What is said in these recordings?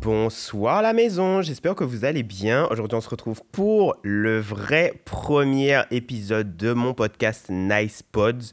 Bonsoir la maison, j'espère que vous allez bien. Aujourd'hui on se retrouve pour le vrai premier épisode de mon podcast Nice Pods.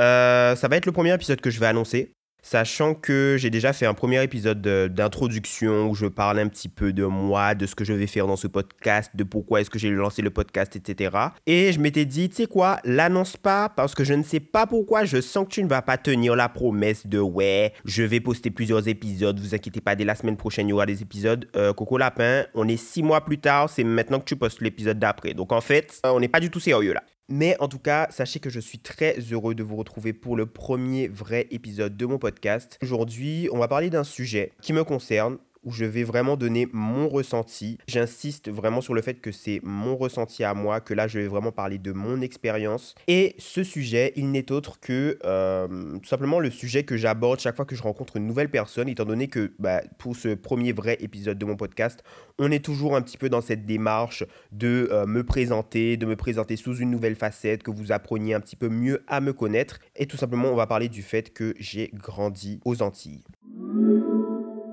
Euh, ça va être le premier épisode que je vais annoncer. Sachant que j'ai déjà fait un premier épisode d'introduction où je parle un petit peu de moi, de ce que je vais faire dans ce podcast, de pourquoi est-ce que j'ai lancé le podcast, etc. Et je m'étais dit, tu sais quoi, l'annonce pas parce que je ne sais pas pourquoi, je sens que tu ne vas pas tenir la promesse de ouais, je vais poster plusieurs épisodes, vous inquiétez pas, dès la semaine prochaine il y aura des épisodes. Euh, Coco Lapin, on est six mois plus tard, c'est maintenant que tu postes l'épisode d'après. Donc en fait, on n'est pas du tout sérieux là. Mais en tout cas, sachez que je suis très heureux de vous retrouver pour le premier vrai épisode de mon podcast. Aujourd'hui, on va parler d'un sujet qui me concerne où je vais vraiment donner mon ressenti. J'insiste vraiment sur le fait que c'est mon ressenti à moi, que là je vais vraiment parler de mon expérience. Et ce sujet, il n'est autre que euh, tout simplement le sujet que j'aborde chaque fois que je rencontre une nouvelle personne, étant donné que bah, pour ce premier vrai épisode de mon podcast, on est toujours un petit peu dans cette démarche de euh, me présenter, de me présenter sous une nouvelle facette, que vous appreniez un petit peu mieux à me connaître. Et tout simplement, on va parler du fait que j'ai grandi aux Antilles.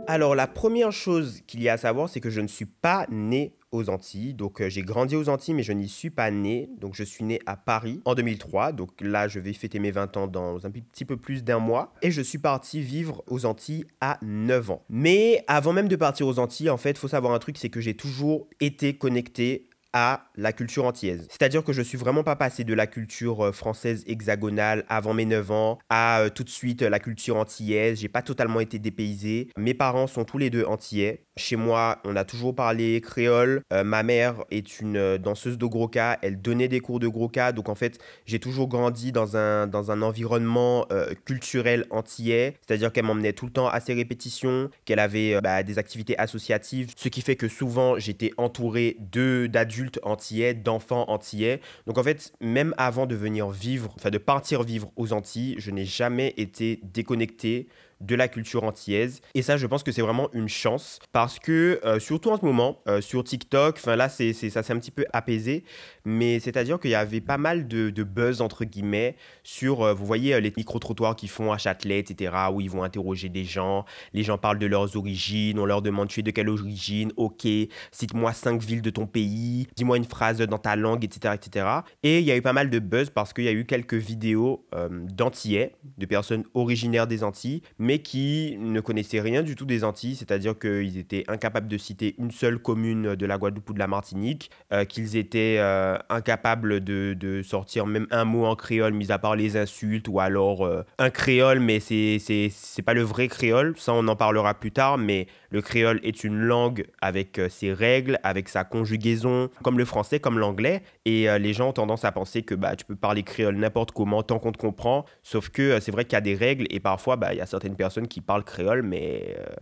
Alors la première chose qu'il y a à savoir, c'est que je ne suis pas né aux Antilles. Donc euh, j'ai grandi aux Antilles, mais je n'y suis pas né. Donc je suis né à Paris en 2003. Donc là, je vais fêter mes 20 ans dans un petit peu plus d'un mois. Et je suis parti vivre aux Antilles à 9 ans. Mais avant même de partir aux Antilles, en fait, il faut savoir un truc, c'est que j'ai toujours été connecté à la culture antillaise. C'est-à-dire que je suis vraiment pas passé de la culture euh, française hexagonale avant mes 9 ans à euh, tout de suite la culture antillaise. J'ai pas totalement été dépaysé. Mes parents sont tous les deux antillais. Chez moi, on a toujours parlé créole. Euh, ma mère est une danseuse de groka. Elle donnait des cours de groka. Donc en fait, j'ai toujours grandi dans un, dans un environnement culturel antillais. C'est-à-dire qu'elle m'emmenait tout le temps à ses répétitions, qu'elle avait bah, des activités associatives. Ce qui fait que souvent, j'étais entouré d'adultes antillais, d'enfants antillais. Donc en fait, même avant de venir vivre, enfin de partir vivre aux Antilles, je n'ai jamais été déconnecté de la culture antillaise. Et ça, je pense que c'est vraiment une chance parce que, euh, surtout en ce moment, euh, sur TikTok, enfin là, c'est, ça s'est un petit peu apaisé, mais c'est-à-dire qu'il y avait pas mal de, buzz, entre guillemets, sur, euh, vous voyez, les micro-trottoirs qu'ils font à Châtelet, etc., où ils vont interroger des gens, les gens parlent de leurs origines, on leur demande tu es de quelle origine, ok, cite-moi cinq villes de ton pays, dis-moi une phrase dans ta langue, etc., etc. Et il y a eu pas mal de buzz parce qu'il y a eu quelques vidéos d'Antillais, de personnes originaires des Antilles, qui ne connaissaient rien du tout des Antilles, c'est-à-dire qu'ils étaient incapables de citer une seule commune de la Guadeloupe ou de la Martinique, euh, qu'ils étaient euh, incapables de, sortir même un mot en créole, mis à part les insultes, ou alors euh, un créole, mais c'est, c'est, pas le vrai créole, ça on en parlera plus tard, mais le créole est une langue avec ses règles, avec sa conjugaison, comme le français, comme l'anglais, et les gens ont tendance à penser que bah, tu peux parler créole n'importe comment tant qu'on te comprend, sauf que c'est vrai qu'il y a des règles, et parfois bah, il y a certaines personnes qui parlent créole, mais euh,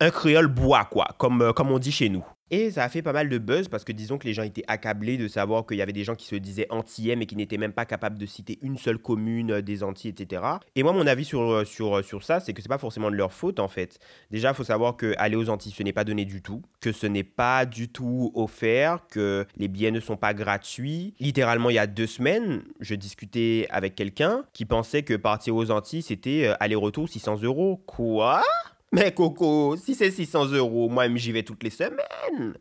un créole bois, quoi, comme, euh, comme on dit chez nous. Et ça a fait pas mal de buzz parce que disons que les gens étaient accablés de savoir qu'il y avait des gens qui se disaient antillais mais qui n'étaient même pas capables de citer une seule commune euh, des Antilles, etc. Et moi, mon avis sur, sur, sur ça, c'est que c'est pas forcément de leur faute en fait. Déjà, il faut savoir que aller aux Antilles, ce n'est pas donné du tout, que ce n'est pas du tout offert, que les billets ne sont pas gratuits. Littéralement, il y a deux semaines, je discutais avec quelqu'un qui pensait que partir aux Antilles, c'était aller-retour 600 euros. Quoi? Mais Coco, si c'est 600 euros, moi j'y vais toutes les semaines.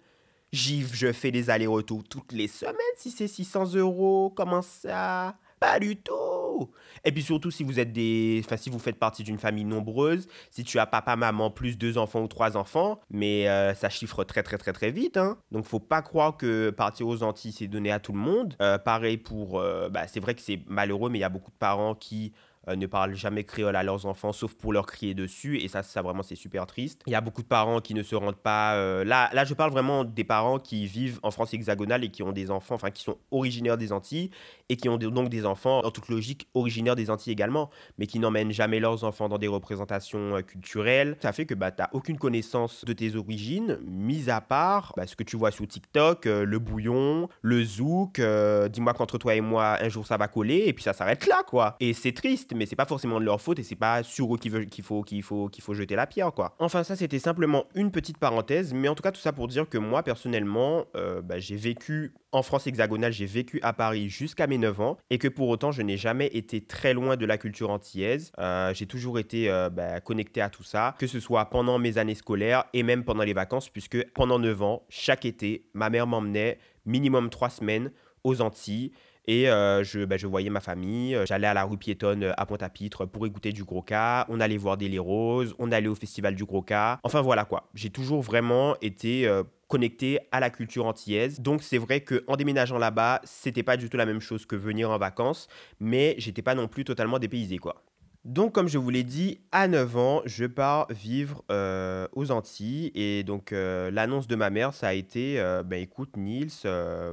J'y, je fais des allers-retours toutes les semaines si c'est 600 euros. Comment ça? Pas du tout. Et puis surtout si vous êtes des, enfin si vous faites partie d'une famille nombreuse, si tu as papa, maman, plus deux enfants ou trois enfants, mais euh, ça chiffre très très très très vite. Hein. Donc faut pas croire que partir aux Antilles c'est donné à tout le monde. Euh, pareil pour, euh, bah, c'est vrai que c'est malheureux, mais il y a beaucoup de parents qui euh, ne parlent jamais créole à leurs enfants, sauf pour leur crier dessus. Et ça, ça vraiment, c'est super triste. Il y a beaucoup de parents qui ne se rendent pas. Euh, là, là, je parle vraiment des parents qui vivent en France hexagonale et qui ont des enfants, enfin, qui sont originaires des Antilles et qui ont donc des enfants, en toute logique, originaires des Antilles également, mais qui n'emmènent jamais leurs enfants dans des représentations euh, culturelles. Ça fait que bah, tu n'as aucune connaissance de tes origines, mis à part bah, ce que tu vois sur TikTok, le bouillon, le zouk. Dis-moi qu'entre toi et moi, un jour ça va coller, et puis ça s'arrête là, quoi. Et c'est triste, mais c'est pas forcément de leur faute et c'est pas sur eux qu'il faut, qu'il faut, qu'il faut jeter la pierre, quoi. Enfin, ça, c'était simplement une petite parenthèse, mais en tout cas, tout ça pour dire que moi, personnellement, euh, bah, j'ai vécu en France hexagonale, j'ai vécu à Paris jusqu'à mes 9 ans et que pour autant, je n'ai jamais été très loin de la culture antillaise. Euh, j'ai toujours été euh, bah, connecté à tout ça, que ce soit pendant mes années scolaires et même pendant les vacances, puisque pendant 9 ans, chaque été, ma mère m'emmenait minimum 3 semaines aux Antilles et euh, je, bah, je voyais ma famille, euh, j'allais à la rue piétonne euh, à Pointe-à-Pitre pour écouter du gros cas, on allait voir des Les Roses, on allait au festival du gros cas. Enfin voilà quoi, j'ai toujours vraiment été connecté à la culture antillaise. Donc c'est vrai que en déménageant là-bas, c'était pas du tout la même chose que venir en vacances, mais j'étais pas non plus totalement dépaysé quoi. Donc, comme je vous l'ai dit, à 9 ans, je pars vivre euh, aux Antilles. Et donc, euh, l'annonce de ma mère, ça a été euh, ben écoute, Nils,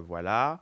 voilà,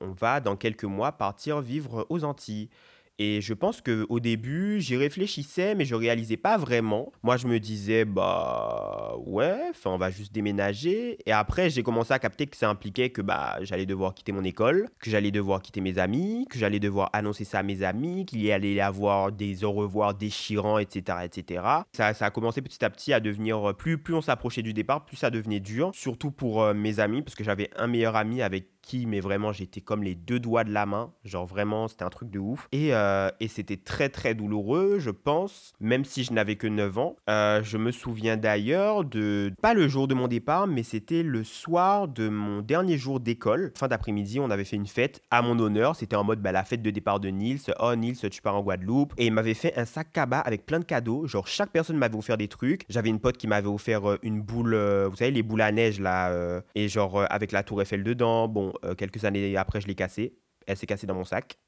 on va dans quelques mois partir vivre aux Antilles. Et je pense qu'au début, j'y réfléchissais, mais je réalisais pas vraiment. Moi, je me disais, bah ouais, enfin, on va juste déménager. Et après, j'ai commencé à capter que ça impliquait que bah, j'allais devoir quitter mon école, que j'allais devoir quitter mes amis, que j'allais devoir annoncer ça à mes amis, qu'il y allait y avoir des au revoir déchirants, etc. etc. Ça, ça a commencé petit à petit à devenir, plus, plus on s'approchait du départ, plus ça devenait dur, surtout pour euh, mes amis, parce que j'avais un meilleur ami avec mais vraiment, j'étais comme les deux doigts de la main. Genre vraiment, c'était un truc de ouf. Et, euh, et c'était très, très douloureux, je pense, même si je n'avais que 9 ans. Euh, je me souviens d'ailleurs de, pas le jour de mon départ, mais c'était le soir de mon dernier jour d'école. Fin d'après-midi, on avait fait une fête à mon honneur. C'était en mode bah, la fête de départ de Nils. Oh, Nils, tu pars en Guadeloupe. Et il m'avait fait un sac cabas avec plein de cadeaux. Genre, chaque personne m'avait offert des trucs. J'avais une pote qui m'avait offert euh, une boule, vous savez, les boules à neige là, et genre avec la tour Eiffel dedans. Bon, euh, quelques années après, je l'ai cassée. Elle s'est cassée dans mon sac.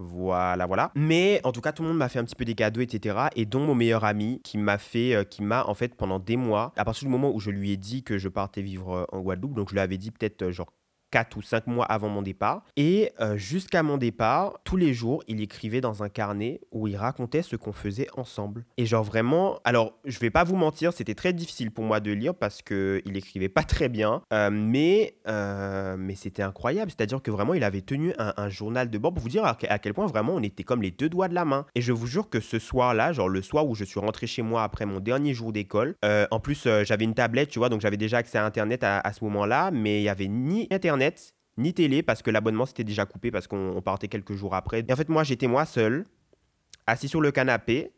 Voilà, voilà. Mais en tout cas, tout le monde m'a fait un petit peu des cadeaux, etc. Et dont mon meilleur ami qui m'a fait, euh, qui m'a en fait pendant des mois, à partir du moment où je lui ai dit que je partais vivre euh, en Guadeloupe, donc je lui avais dit peut-être genre 4 ou 5 mois avant mon départ. Et euh, jusqu'à mon départ, tous les jours, il écrivait dans un carnet où il racontait ce qu'on faisait ensemble. Et genre vraiment, alors je vais pas vous mentir, c'était très difficile pour moi de lire parce que il écrivait pas très bien, euh, mais euh, mais c'était incroyable. C'est-à-dire que vraiment, il avait tenu un, journal de bord pour vous dire à, quel point vraiment on était comme les deux doigts de la main. Et je vous jure que ce soir-là, genre le soir où je suis rentré chez moi après mon dernier jour d'école, en plus j'avais une tablette, tu vois, donc j'avais déjà accès à Internet à, à ce moment-là, mais il y avait ni Internet ni télé parce que l'abonnement s'était déjà coupé parce qu'on partait quelques jours après. Et en fait, moi, j'étais moi seul, assis sur le canapé,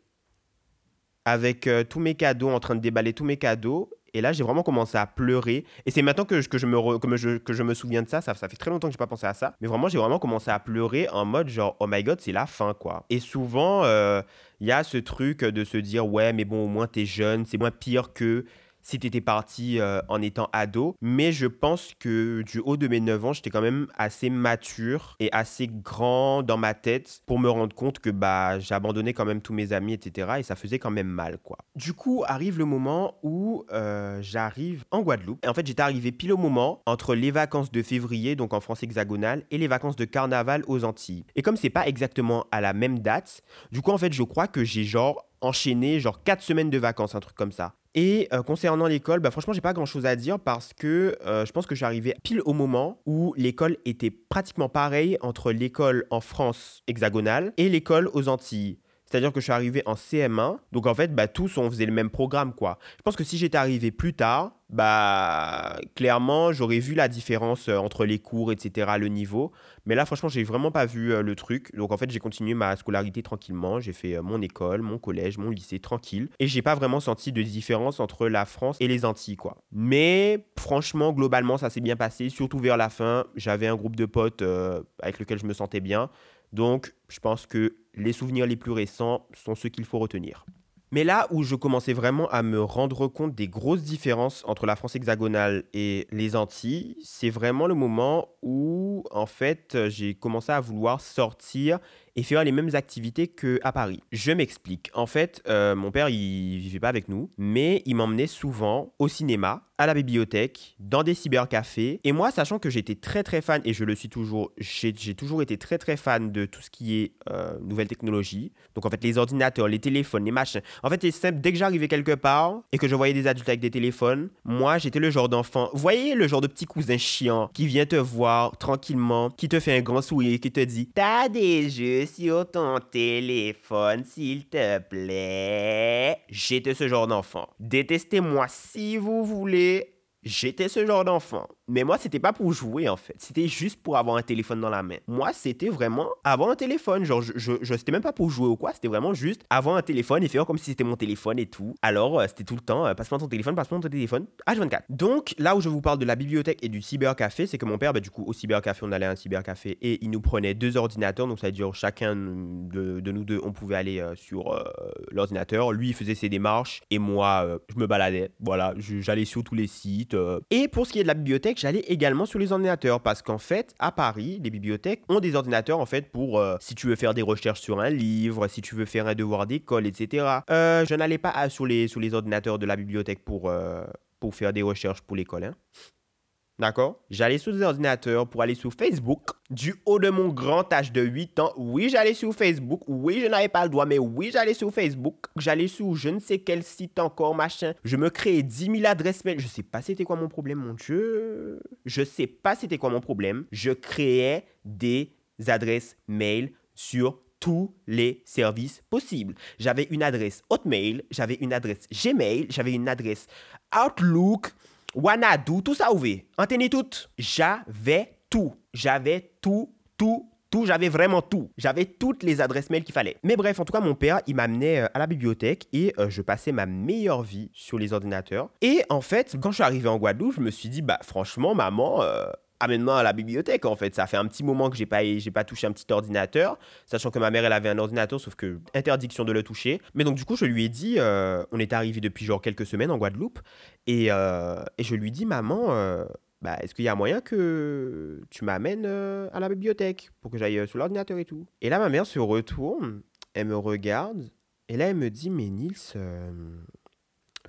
avec euh, tous mes cadeaux, en train de déballer tous mes cadeaux. Et là, j'ai vraiment commencé à pleurer. Et c'est maintenant que je, que, je me que, je, que je me souviens de ça. Ça, fait très longtemps que j'ai pas pensé à ça. Mais vraiment, j'ai vraiment commencé à pleurer en mode genre, oh my god, c'est la fin, quoi. Et souvent, euh, il y a ce truc de se dire, ouais, mais bon, au moins t'es jeune, c'est moins pire que si tu étais parti euh, en étant ado. Mais je pense que du haut de mes 9 ans, j'étais quand même assez mature et assez grand dans ma tête pour me rendre compte que bah, j'abandonnais quand même tous mes amis, etc. Et ça faisait quand même mal, quoi. Du coup, arrive le moment où euh, j'arrive en Guadeloupe. Et en fait, j'étais arrivé pile au moment entre les vacances de février, donc en France hexagonale, et les vacances de carnaval aux Antilles. Et comme c'est pas exactement à la même date, du coup, en fait, je crois que j'ai genre enchaîné genre 4 semaines de vacances, un truc comme ça. Et euh, concernant l'école, bah, franchement, j'ai pas grand chose à dire parce que euh, je pense que arrivé pile au moment où l'école était pratiquement pareille entre l'école en France hexagonale et l'école aux Antilles. C'est-à-dire que je suis arrivé en CM1, donc en fait, bah, tous on faisait le même programme, quoi. Je pense que si j'étais arrivé plus tard, bah clairement, j'aurais vu la différence euh, entre les cours, etc., le niveau. Mais là, franchement, j'ai vraiment pas vu euh, le truc. Donc en fait, j'ai continué ma scolarité tranquillement. J'ai fait euh, mon école, mon collège, mon lycée tranquille. Et j'ai pas vraiment senti de différence entre la France et les Antilles, quoi. Mais franchement, globalement, ça s'est bien passé, surtout vers la fin. J'avais un groupe de potes avec lequel je me sentais bien. Donc, je pense que les souvenirs les plus récents sont ceux qu'il faut retenir. Mais là où je commençais vraiment à me rendre compte des grosses différences entre la France hexagonale et les Antilles, c'est vraiment le moment où, en fait, j'ai commencé à vouloir sortir et faire les mêmes activités qu'à Paris. Je m'explique. En fait, euh, mon père, il vivait pas avec nous, mais il m'emmenait souvent au cinéma, à la bibliothèque, dans des cybercafés. Et moi, sachant que j'étais très très fan, et je le suis toujours, j'ai toujours été très très fan de tout ce qui est euh, nouvelles technologies. Donc en fait, les ordinateurs, les téléphones, les machins. En fait, c'est simple, dès que j'arrivais quelque part et que je voyais des adultes avec des téléphones, moi, j'étais le genre d'enfant. Vous voyez le genre de petit cousin chiant qui vient te voir tranquillement, qui te fait un grand sourire, qui te dit T'as des jeux sur ton téléphone, s'il te plaît. J'étais ce genre d'enfant. Détestez-moi si vous voulez. J'étais ce genre d'enfant. Mais moi, c'était pas pour jouer en fait. C'était juste pour avoir un téléphone dans la main. Moi, c'était vraiment avoir un téléphone. Genre, je, je, c'était même pas pour jouer ou quoi. C'était vraiment juste avoir un téléphone et faire comme si c'était mon téléphone et tout. Alors, euh, c'était tout le temps, euh, passe-moi ton téléphone, passe-moi ton téléphone. H24. Donc, là où je vous parle de la bibliothèque et du cybercafé, c'est que mon père, bah, du coup, au cybercafé, on allait à un cybercafé et il nous prenait deux ordinateurs. Donc, ça veut dire chacun de, de nous deux, on pouvait aller euh, sur l'ordinateur. Lui, il faisait ses démarches et moi, je me baladais. Voilà, j'allais sur tous les sites. Et pour ce qui est de la bibliothèque, j'allais également sur les ordinateurs parce qu'en fait, à Paris, les bibliothèques ont des ordinateurs en fait pour euh, si tu veux faire des recherches sur un livre, si tu veux faire un devoir d'école, etc. Euh, je n'allais pas sur les, sur les ordinateurs de la bibliothèque pour, euh, pour faire des recherches pour l'école. Hein. D'accord? J'allais sur des ordinateurs pour aller sur Facebook. Du haut de mon grand âge de 8 ans, oui, j'allais sur Facebook. Oui, je n'avais pas le droit, mais oui, j'allais sur Facebook. J'allais sur je ne sais quel site encore, machin. Je me créais 10 000 adresses mail. Je sais pas c'était quoi mon problème, mon Dieu. Je sais pas c'était quoi mon problème. Je créais des adresses mail sur tous les services possibles. J'avais une adresse Hotmail, j'avais une adresse Gmail, j'avais une adresse Outlook. Wanadu, tout ça ouvert. Antenne tout. J'avais tout. J'avais tout, tout, tout. J'avais vraiment tout. J'avais toutes les adresses mail qu'il fallait. Mais bref, en tout cas, mon père, il m'amenait euh, à la bibliothèque et euh, je passais ma meilleure vie sur les ordinateurs. Et en fait, quand je suis arrivé en Guadeloupe, je me suis dit, bah franchement, maman, euh, amène-moi à la bibliothèque en fait. Ça fait un petit moment que j'ai pas, j'ai pas touché un petit ordinateur, sachant que ma mère elle avait un ordinateur, sauf que interdiction de le toucher. Mais donc du coup je lui ai dit, euh, on est arrivé depuis genre quelques semaines en Guadeloupe, et, euh, et je lui dis maman, euh, bah, est-ce qu'il y a moyen que tu m'amènes à la bibliothèque pour que j'aille sur l'ordinateur et tout? Et là ma mère se retourne, elle me regarde, et là elle me dit mais Nils,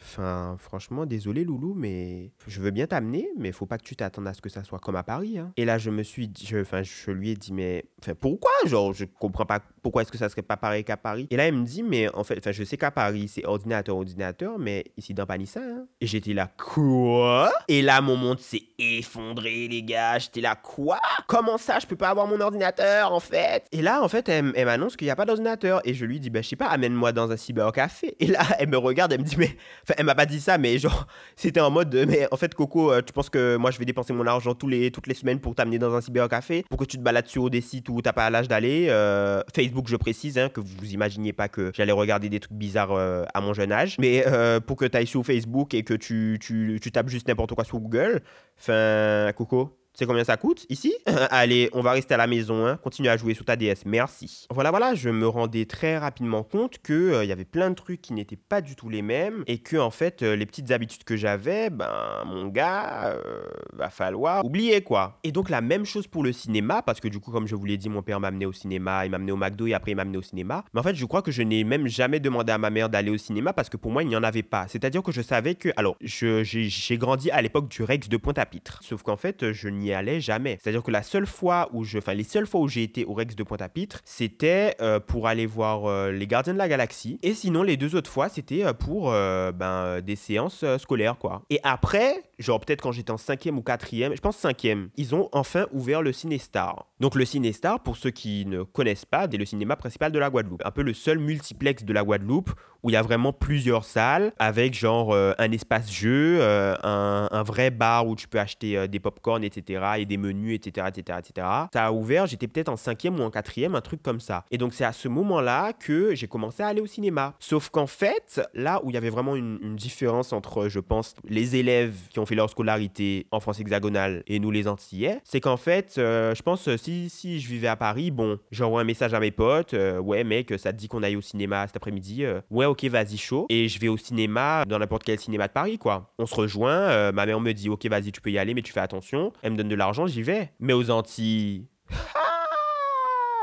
Enfin, franchement, désolé Loulou, mais je veux bien t'amener, mais faut pas que tu t'attendes à ce que ça soit comme à Paris. Hein. Et là, je me suis dit, enfin, je lui ai dit, mais enfin, pourquoi? Genre, je comprends pas pourquoi est-ce que ça serait pas pareil qu'à Paris. Et là, il me dit, mais en fait, enfin, je sais qu'à Paris, c'est ordinateur, ordinateur, mais ici dans Panissa, hein. Et j'étais là, quoi? Et là, mon monde s'est effondré, les gars. J'étais là, quoi? Comment ça, je peux pas avoir mon ordinateur, en fait? Et là, en fait, elle, m'annonce qu'il n'y a pas d'ordinateur. Et je lui dis, bah, je sais pas, amène-moi dans un cybercafé. Et là, elle me regarde, elle me dit, mais Elle m'a pas dit ça, mais genre, c'était en mode, mais en fait, Coco, euh, tu penses que moi, je vais dépenser mon argent tous les, toutes les semaines pour t'amener dans un cybercafé, pour que tu te balades sur des sites où t'as pas l'âge d'aller. Euh, Facebook, je précise, hein, que vous imaginiez pas que j'allais regarder des trucs bizarres euh, à mon jeune âge, mais pour que tu ailles sur Facebook et que tu, tu, tu tapes juste n'importe quoi sur Google. Enfin, Coco, c'est combien ça coûte? Ici? Allez, on va rester à la maison, hein. continue à jouer sur ta DS, merci. Voilà, voilà, je me rendais très rapidement compte qu'il euh, y avait plein de trucs qui n'étaient pas du tout les mêmes et que en fait, euh, les petites habitudes que j'avais, ben mon gars, euh, va falloir oublier quoi. Et donc la même chose pour le cinéma, parce que du coup, comme je vous l'ai dit, mon père m'a amené au cinéma, il m'a amené au McDo et après il m'a amené au cinéma. Mais en fait, je crois que je n'ai même jamais demandé à ma mère d'aller au cinéma parce que pour moi, il n'y en avait pas. C'est-à-dire que je savais que, alors, j'ai grandi à l'époque du Rex de Pointe-à-Pitre, sauf qu'en fait, je n'y allais jamais. C'est-à-dire que la seule fois où je, enfin les seules fois où j'ai été au Rex de Pointe-à-Pitre, c'était euh, pour aller voir euh, les Gardiens de la Galaxie. Et sinon, les deux autres fois, c'était euh, pour ben, des séances scolaires, quoi. Et après, genre peut-être quand j'étais en cinquième ou quatrième, je pense cinquième, ils ont enfin ouvert le Cinestar. Donc le Cinestar, pour ceux qui ne connaissent pas, c'est le cinéma principal de la Guadeloupe. Un peu le seul multiplex de la Guadeloupe où il y a vraiment plusieurs salles avec genre un espace jeu, un, un, vrai bar où tu peux acheter des pop-corn, etc. et des menus, etc., etc., etc. Ça a ouvert, j'étais peut-être en cinquième ou en quatrième, un truc comme ça. Et donc c'est à ce moment-là que j'ai commencé à aller au cinéma. Sauf qu'en fait, là où il y avait vraiment une, différence entre, je pense, les élèves qui ont fait leur scolarité en France hexagonale et nous les Antillais, c'est qu'en fait, euh, je pense, si, si je vivais à Paris, bon, j'envoie un message à mes potes, euh, ouais mec, ça te dit qu'on aille au cinéma cet après-midi, euh, ouais ok, vas-y chaud, et je vais au cinéma dans n'importe quel cinéma de Paris, quoi. On se rejoint, ma mère me dit, ok, vas-y, tu peux y aller, mais tu fais attention, elle me donne de l'argent, j'y vais. Mais aux Antilles.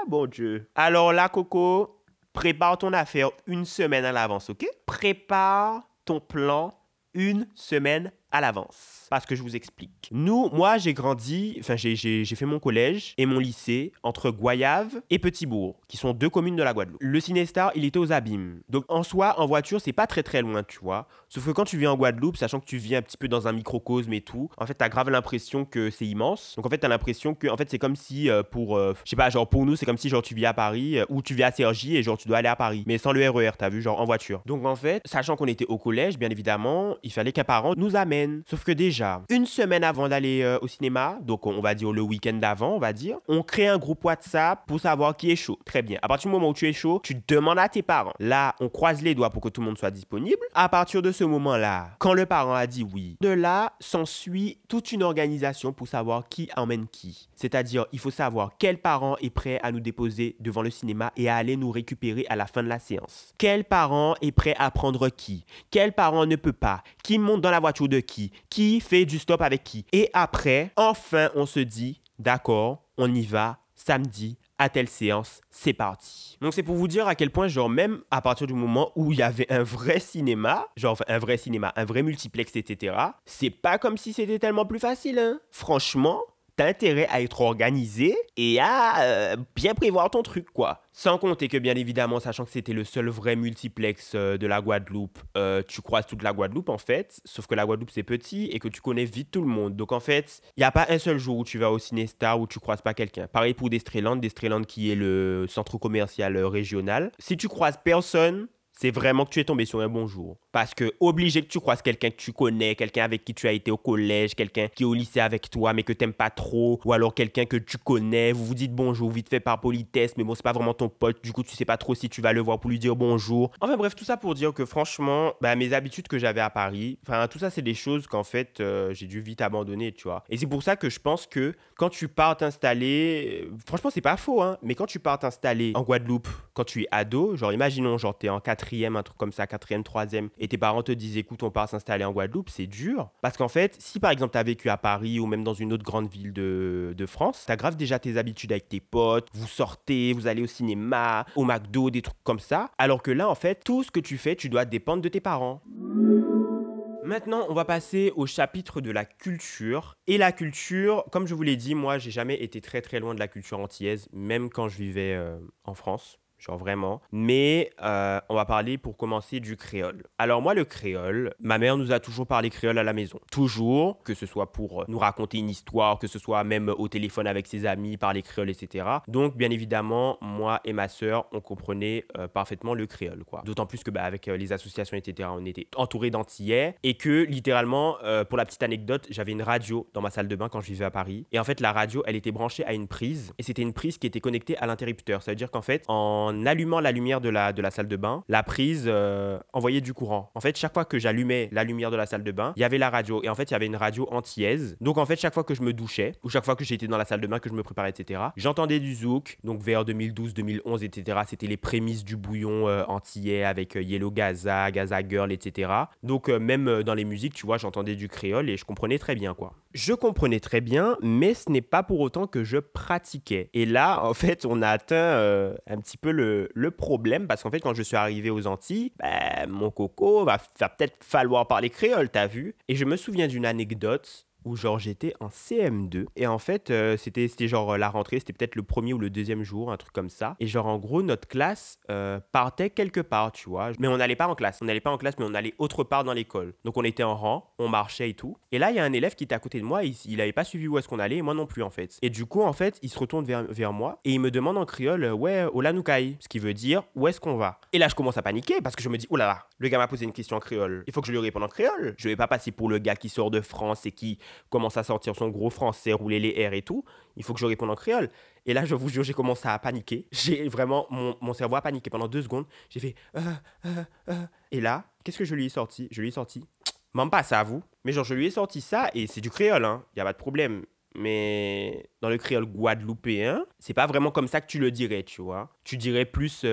bon Dieu. Alors là, Coco, prépare ton affaire une semaine à l'avance, ok? Prépare ton plan une semaine à l'avance. Parce que je vous explique. Nous, moi, j'ai grandi, enfin, j'ai fait mon collège et mon lycée entre Goyave et Petitbourg, qui sont deux communes de la Guadeloupe. Le Cinestar, il était aux abîmes. Donc, en soi, en voiture, c'est pas très très loin, tu vois. Sauf que quand tu viens en Guadeloupe, sachant que tu vis un petit peu dans un microcosme et tout, en fait, t'as grave l'impression que c'est immense. Donc, en fait, t'as l'impression que, en fait, c'est comme si euh, pour, euh, je sais pas, genre pour nous, c'est comme si genre tu vis à Paris euh, ou tu vis à Cergy et genre tu dois aller à Paris, mais sans le RER, t'as vu, genre en voiture. Donc, en fait, sachant qu'on était au collège, bien évidemment, il fallait qu'un parent nous amène. Sauf que déjà, une semaine avant d'aller euh, au cinéma, donc on va dire le week-end d'avant, on va dire, on crée un groupe WhatsApp pour savoir qui est chaud. Très bien. À partir du moment où tu es chaud, tu demandes à tes parents. Là, on croise les doigts pour que tout le monde soit disponible. À partir de ce moment-là, quand le parent a dit oui, de là s'ensuit toute une organisation pour savoir qui emmène qui. C'est-à-dire, il faut savoir quel parent est prêt à nous déposer devant le cinéma et à aller nous récupérer à la fin de la séance. Quel parent est prêt à prendre qui? Quel parent ne peut pas? Qui monte dans la voiture de qui? Qui fait du stop avec qui? Et après, enfin, on se dit, d'accord, on y va samedi à telle séance, c'est parti. Donc c'est pour vous dire à quel point, genre même à partir du moment où il y avait un vrai cinéma, genre un vrai cinéma, un vrai multiplex, etc., c'est pas comme si c'était tellement plus facile. Hein. Franchement, t'as intérêt à être organisé et à euh, bien prévoir ton truc, quoi. Sans compter que, bien évidemment, sachant que c'était le seul vrai multiplex euh, de la Guadeloupe, euh, tu croises toute la Guadeloupe, en fait. Sauf que la Guadeloupe, c'est petit et que tu connais vite tout le monde. Donc, en fait, il n'y a pas un seul jour où tu vas au Cinestar où tu croises pas quelqu'un. Pareil pour Destreland, Destreland qui est le centre commercial régional. Si tu croises personne, c'est vraiment que tu es tombé sur un bon jour. Parce que obligé que tu croises quelqu'un que tu connais, quelqu'un avec qui tu as été au collège, quelqu'un qui est au lycée avec toi mais que tu n'aimes pas trop, ou alors quelqu'un que tu connais, vous vous dites bonjour vite fait par politesse, mais bon, c'est pas vraiment ton pote, du coup tu sais pas trop si tu vas le voir pour lui dire bonjour. Enfin bref, tout ça pour dire que franchement, bah, mes habitudes que j'avais à Paris, enfin tout ça c'est des choses qu'en fait euh, j'ai dû vite abandonner, tu vois. Et c'est pour ça que je pense que quand tu pars t'installer, euh, franchement c'est pas faux, hein, mais quand tu pars t'installer en Guadeloupe, quand tu es ado, genre imaginons, genre t'es en quatrième, un truc comme ça, quatrième, troisième, et tes parents te disent écoute, on part s'installer en Guadeloupe, c'est dur. Parce qu'en fait, si par exemple tu as vécu à Paris ou même dans une autre grande ville de, France, tu grave déjà tes habitudes avec tes potes, vous sortez, vous allez au cinéma, au McDo, des trucs comme ça. Alors que là, en fait, tout ce que tu fais, tu dois dépendre de tes parents. Maintenant, on va passer au chapitre de la culture. Et la culture, comme je vous l'ai dit, moi, j'ai jamais été très très loin de la culture antillaise, même quand je vivais euh, en France genre vraiment. Mais euh, on va parler pour commencer du créole. Alors moi, le créole, ma mère nous a toujours parlé créole à la maison. Toujours, que ce soit pour euh, nous raconter une histoire, que ce soit même au téléphone avec ses amis, parler créole, etc. Donc bien évidemment, moi et ma sœur, on comprenait euh, parfaitement le créole. quoi. D'autant plus que bah, avec les associations, etc., on était entouré d'antillais. Et que littéralement, pour la petite anecdote, j'avais une radio dans ma salle de bain quand je vivais à Paris. Et en fait, la radio, elle était branchée à une prise. Et c'était une prise qui était connectée à l'interrupteur. Ça veut dire qu'en fait, en en allumant la lumière de la, salle de bain, la prise euh, envoyait du courant. En fait, chaque fois que j'allumais la lumière de la salle de bain, il y avait la radio. Et en fait, il y avait une radio antillaise. Donc, en fait, chaque fois que je me douchais, ou chaque fois que j'étais dans la salle de bain, que je me préparais, etc., j'entendais du zouk. Donc, vers 2012, 2011, etc., c'était les prémices du bouillon euh, antillais avec euh, Yellow Gaza, Gaza Girl, etc. Donc, même dans les musiques, tu vois, j'entendais du créole et je comprenais très bien, quoi. Je comprenais très bien, mais ce n'est pas pour autant que je pratiquais. Et là, en fait, on a atteint un petit peu le problème, parce qu'en fait, quand je suis arrivé aux Antilles, ben, mon coco va, va peut-être falloir parler créole, t'as vu Et je me souviens d'une anecdote où genre j'étais en CM2 et en fait euh, c'était c'était genre euh, la rentrée c'était peut-être le premier ou le deuxième jour un truc comme ça. Et genre en gros notre classe euh, partait quelque part tu vois. Mais on n'allait pas en classe. On n'allait pas en classe mais on allait autre part dans l'école. Donc on était en rang on marchait et tout. Et là il y a un élève qui était à côté de moi. Il, il avait pas suivi où est-ce qu'on allait et moi non plus en fait. Et du coup en fait il se retourne vers, vers moi et il me demande en créole ouais olanukai ce qui veut dire où est-ce qu'on va? Et là je commence à paniquer parce que je me dis oh là là le gars m'a posé une question en créole. Il faut que je lui réponde en créole. Je vais pas passer pour le gars qui sort de France et qui commence à sortir son gros français, rouler les R et tout, il faut que je réponde en créole. Et là, je vous jure, j'ai commencé à paniquer. J'ai vraiment, mon, cerveau a paniqué pendant deux secondes. J'ai fait, euh, euh, euh. et là, qu'est-ce que je lui ai sorti? Je lui ai sorti, même pas ça à vous, mais genre, je lui ai sorti ça et c'est du créole, hein, il n'y a pas de problème. Mais dans le créole guadeloupéen, c'est pas vraiment comme ça que tu le dirais, tu vois. Tu dirais plus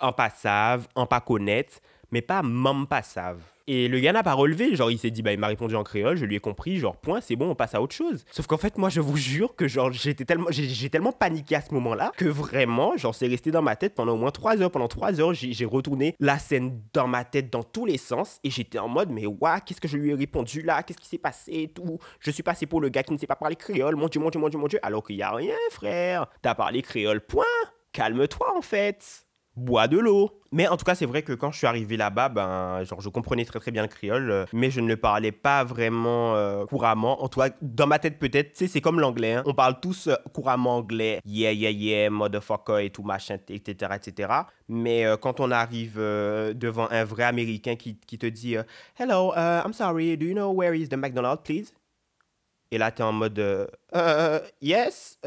en passave, en pas connaître, mais pas même passave. Et le gars n'a pas relevé, genre il s'est dit, bah il m'a répondu en créole, je lui ai compris, genre point, c'est bon, on passe à autre chose. Sauf qu'en fait, moi je vous jure que genre j'étais tellement, j'ai tellement paniqué à ce moment-là que vraiment, genre c'est resté dans ma tête pendant au moins trois heures. Pendant trois heures, j'ai retourné la scène dans ma tête dans tous les sens et j'étais en mode, mais waouh, qu'est-ce que je lui ai répondu là, qu'est-ce qui s'est passé et tout? Je suis passé pour le gars qui ne sait pas parler créole, mon dieu, mon dieu, mon dieu, mon dieu, alors qu'il y a rien, frère. T'as parlé créole, point. Calme-toi en fait bois de l'eau. Mais en tout cas, c'est vrai que quand je suis arrivé là-bas, ben, genre, je comprenais très très bien le créole, euh, mais je ne le parlais pas vraiment euh, couramment. En tout cas, dans ma tête peut-être, c'est comme l'anglais. Hein. On parle tous euh, couramment anglais, yeah, yeah, yeah, motherfucker et tout machin, etc., etc. Mais quand on arrive devant un vrai Américain qui, qui te dit Hello, uh, I'm sorry, do you know where is the McDonald's, please? Et là, tu es en mode Yes,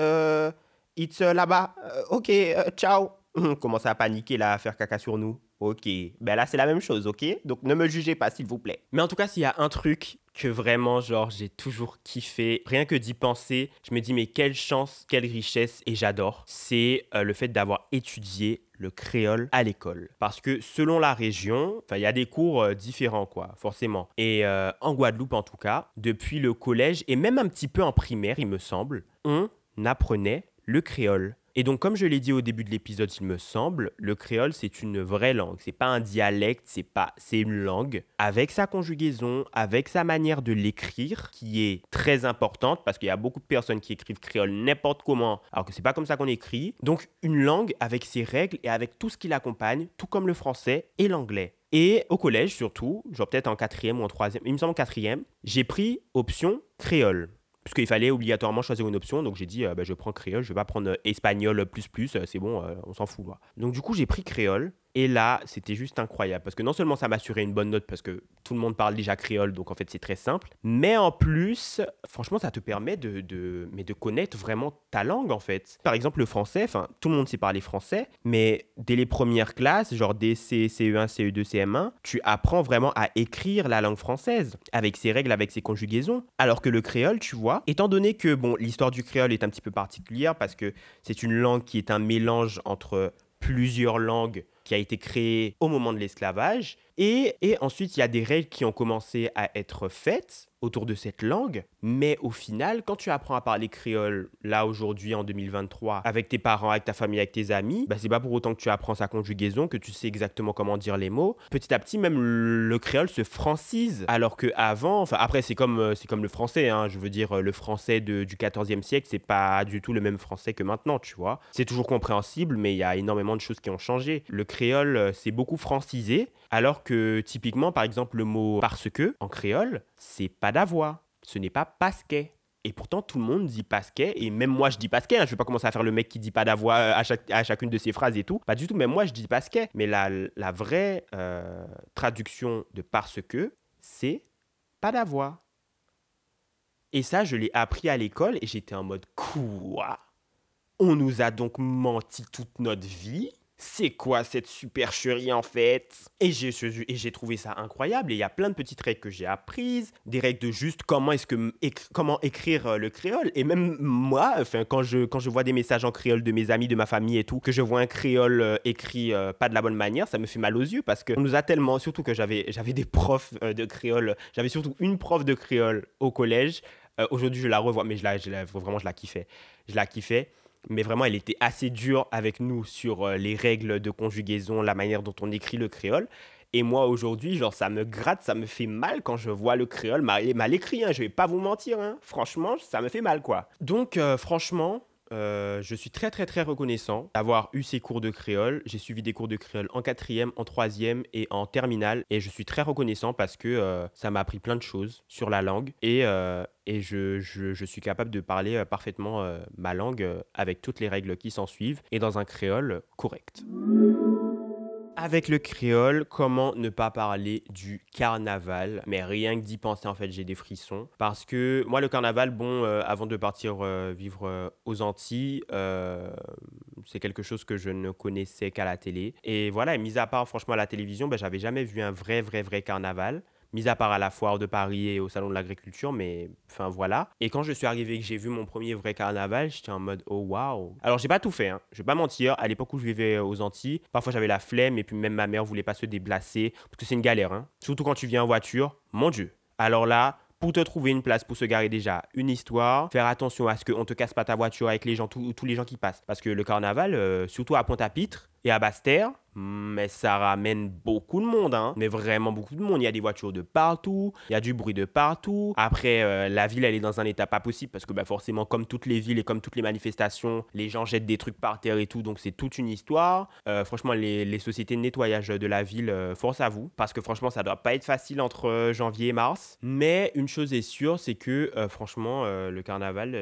it's là-bas. ok, ciao. commencer à paniquer là, à faire caca sur nous. Ok, ben là c'est la même chose, ok? Donc ne me jugez pas s'il vous plaît. Mais en tout cas, s'il y a un truc que vraiment, genre, j'ai toujours kiffé, rien que d'y penser, je me dis mais quelle chance, quelle richesse, et j'adore, c'est euh, le fait d'avoir étudié le créole à l'école. Parce que selon la région, il y a des cours euh, différents, quoi, forcément. Et euh, en Guadeloupe, en tout cas, depuis le collège, et même un petit peu en primaire, il me semble, on apprenait le créole. Et donc, comme je l'ai dit au début de l'épisode, il me semble, le créole, c'est une vraie langue. C'est pas un dialecte, c'est pas, c'est une langue avec sa conjugaison, avec sa manière de l'écrire, qui est très importante parce qu'il y a beaucoup de personnes qui écrivent créole n'importe comment, alors que c'est pas comme ça qu'on écrit. Donc, une langue avec ses règles et avec tout ce qui l'accompagne, tout comme le français et l'anglais. Et au collège surtout, genre peut-être en quatrième ou en troisième, il me semble en quatrième, j'ai pris option créole puisqu'il fallait obligatoirement choisir une option. Donc j'ai dit, euh, bah, je prends créole, je vais pas prendre euh, espagnol plus plus, euh, c'est bon, on s'en fout. Donc du coup, j'ai pris créole. Et là, c'était juste incroyable parce que non seulement ça m'assurait une bonne note parce que tout le monde parle déjà créole, donc en fait c'est très simple, mais en plus, franchement, ça te permet de, mais de connaître vraiment ta langue en fait. Par exemple, le français, enfin, tout le monde sait parler français, mais dès les premières classes, genre dès CE1, CE2, CM1, tu apprends vraiment à écrire la langue française avec ses règles, avec ses conjugaisons. Alors que le créole, tu vois, étant donné que bon, l'histoire du créole est un petit peu particulière parce que c'est une langue qui est un mélange entre plusieurs langues qui a été créée au moment de l'esclavage. Et, et ensuite, il y a des règles qui ont commencé à être faites autour de cette langue. Mais au final, quand tu apprends à parler créole, là aujourd'hui en 2023, avec tes parents, avec ta famille, avec tes amis, bah, c'est pas pour autant que tu apprends sa conjugaison, que tu sais exactement comment dire les mots. Petit à petit, même le créole se francise. Alors que avant, enfin après, c'est comme, euh, c'est comme le français, hein, je veux dire, le français du 14e siècle, c'est pas du tout le même français que maintenant, tu vois. C'est toujours compréhensible, mais il y a énormément de choses qui ont changé. Le créole, euh, c'est beaucoup francisé, alors que typiquement, par exemple, le mot parce que en créole, c'est pas d'avoir, ce n'est pas pasquet. Et pourtant, tout le monde dit pasquet, et même moi je dis pasquet, hein. je vais pas commencer à faire le mec qui dit pas d'avoir euh, à, chaque, à chacune de ses phrases et tout. Pas du tout, même moi je dis pasquet. Mais la, la vraie euh, traduction de parce que, c'est pas d'avoir. Et ça, je l'ai appris à l'école et j'étais en mode quoi? On nous a donc menti toute notre vie c'est quoi cette supercherie en fait? Et j'ai trouvé ça incroyable. Et il y a plein de petites règles que j'ai apprises, des règles de juste comment comment écrire euh, le créole. Et même moi, enfin quand je quand je vois des messages en créole de mes amis, de ma famille et tout, que je vois un créole euh, écrit euh, pas de la bonne manière, ça me fait mal aux yeux parce qu'on nous a tellement, surtout que j'avais des profs de créole, j'avais surtout une prof de créole au collège. Aujourd'hui, je la revois, mais je la, vraiment je la kiffais. Je la kiffais mais vraiment, elle était assez dure avec nous sur euh, les règles de conjugaison, la manière dont on écrit le créole. Et moi, aujourd'hui, genre, ça me gratte, ça me fait mal quand je vois le créole mal, mal écrit, hein, je vais pas vous mentir, hein. franchement, ça me fait mal, quoi. Donc, euh, franchement, euh, je suis très très très reconnaissant d'avoir eu ces cours de créole. J'ai suivi des cours de créole en quatrième, en troisième et en terminale. Et je suis très reconnaissant parce que euh, ça m'a appris plein de choses sur la langue. Et, euh, et je, je, je, suis capable de parler parfaitement ma langue avec toutes les règles qui s'en suivent et dans un créole correct. Avec le créole, comment ne pas parler du carnaval? Mais rien que d'y penser, en fait, j'ai des frissons. Parce que moi, le carnaval, bon, euh, avant de partir euh, vivre euh, aux Antilles, c'est quelque chose que je ne connaissais qu'à la télé. Et voilà, mis à part, franchement, à la télévision, ben, j'avais jamais vu un vrai, vrai, vrai carnaval. Mis à part à la foire de Paris et au salon de l'agriculture, mais enfin voilà. Et quand je suis arrivé et que j'ai vu mon premier vrai carnaval, j'étais en mode oh waouh. Alors j'ai pas tout fait, hein. je vais pas mentir. À l'époque où je vivais aux Antilles, parfois j'avais la flemme et puis même ma mère voulait pas se déplacer parce que c'est une galère, hein. surtout quand tu viens en voiture. Mon Dieu. Alors là, pour te trouver une place pour se garer déjà une histoire, faire attention à ce qu'on te casse pas ta voiture avec les gens, tous les gens qui passent. Parce que le carnaval, euh, surtout à Pointe-à-Pitre à Basse-Terre, mais ça ramène beaucoup de monde, hein. Mais vraiment beaucoup de monde. Il y a des voitures de partout, il y a du bruit de partout. Après, euh, la ville, elle est dans un état pas possible parce que bah, forcément, comme toutes les villes et comme toutes les manifestations, les gens jettent des trucs par terre et tout. Donc c'est toute une histoire. Euh, franchement, les, sociétés de nettoyage de la ville, euh, force à vous. Parce que franchement, ça doit pas être facile entre janvier et mars. Mais une chose est sûre, c'est que franchement, le carnaval,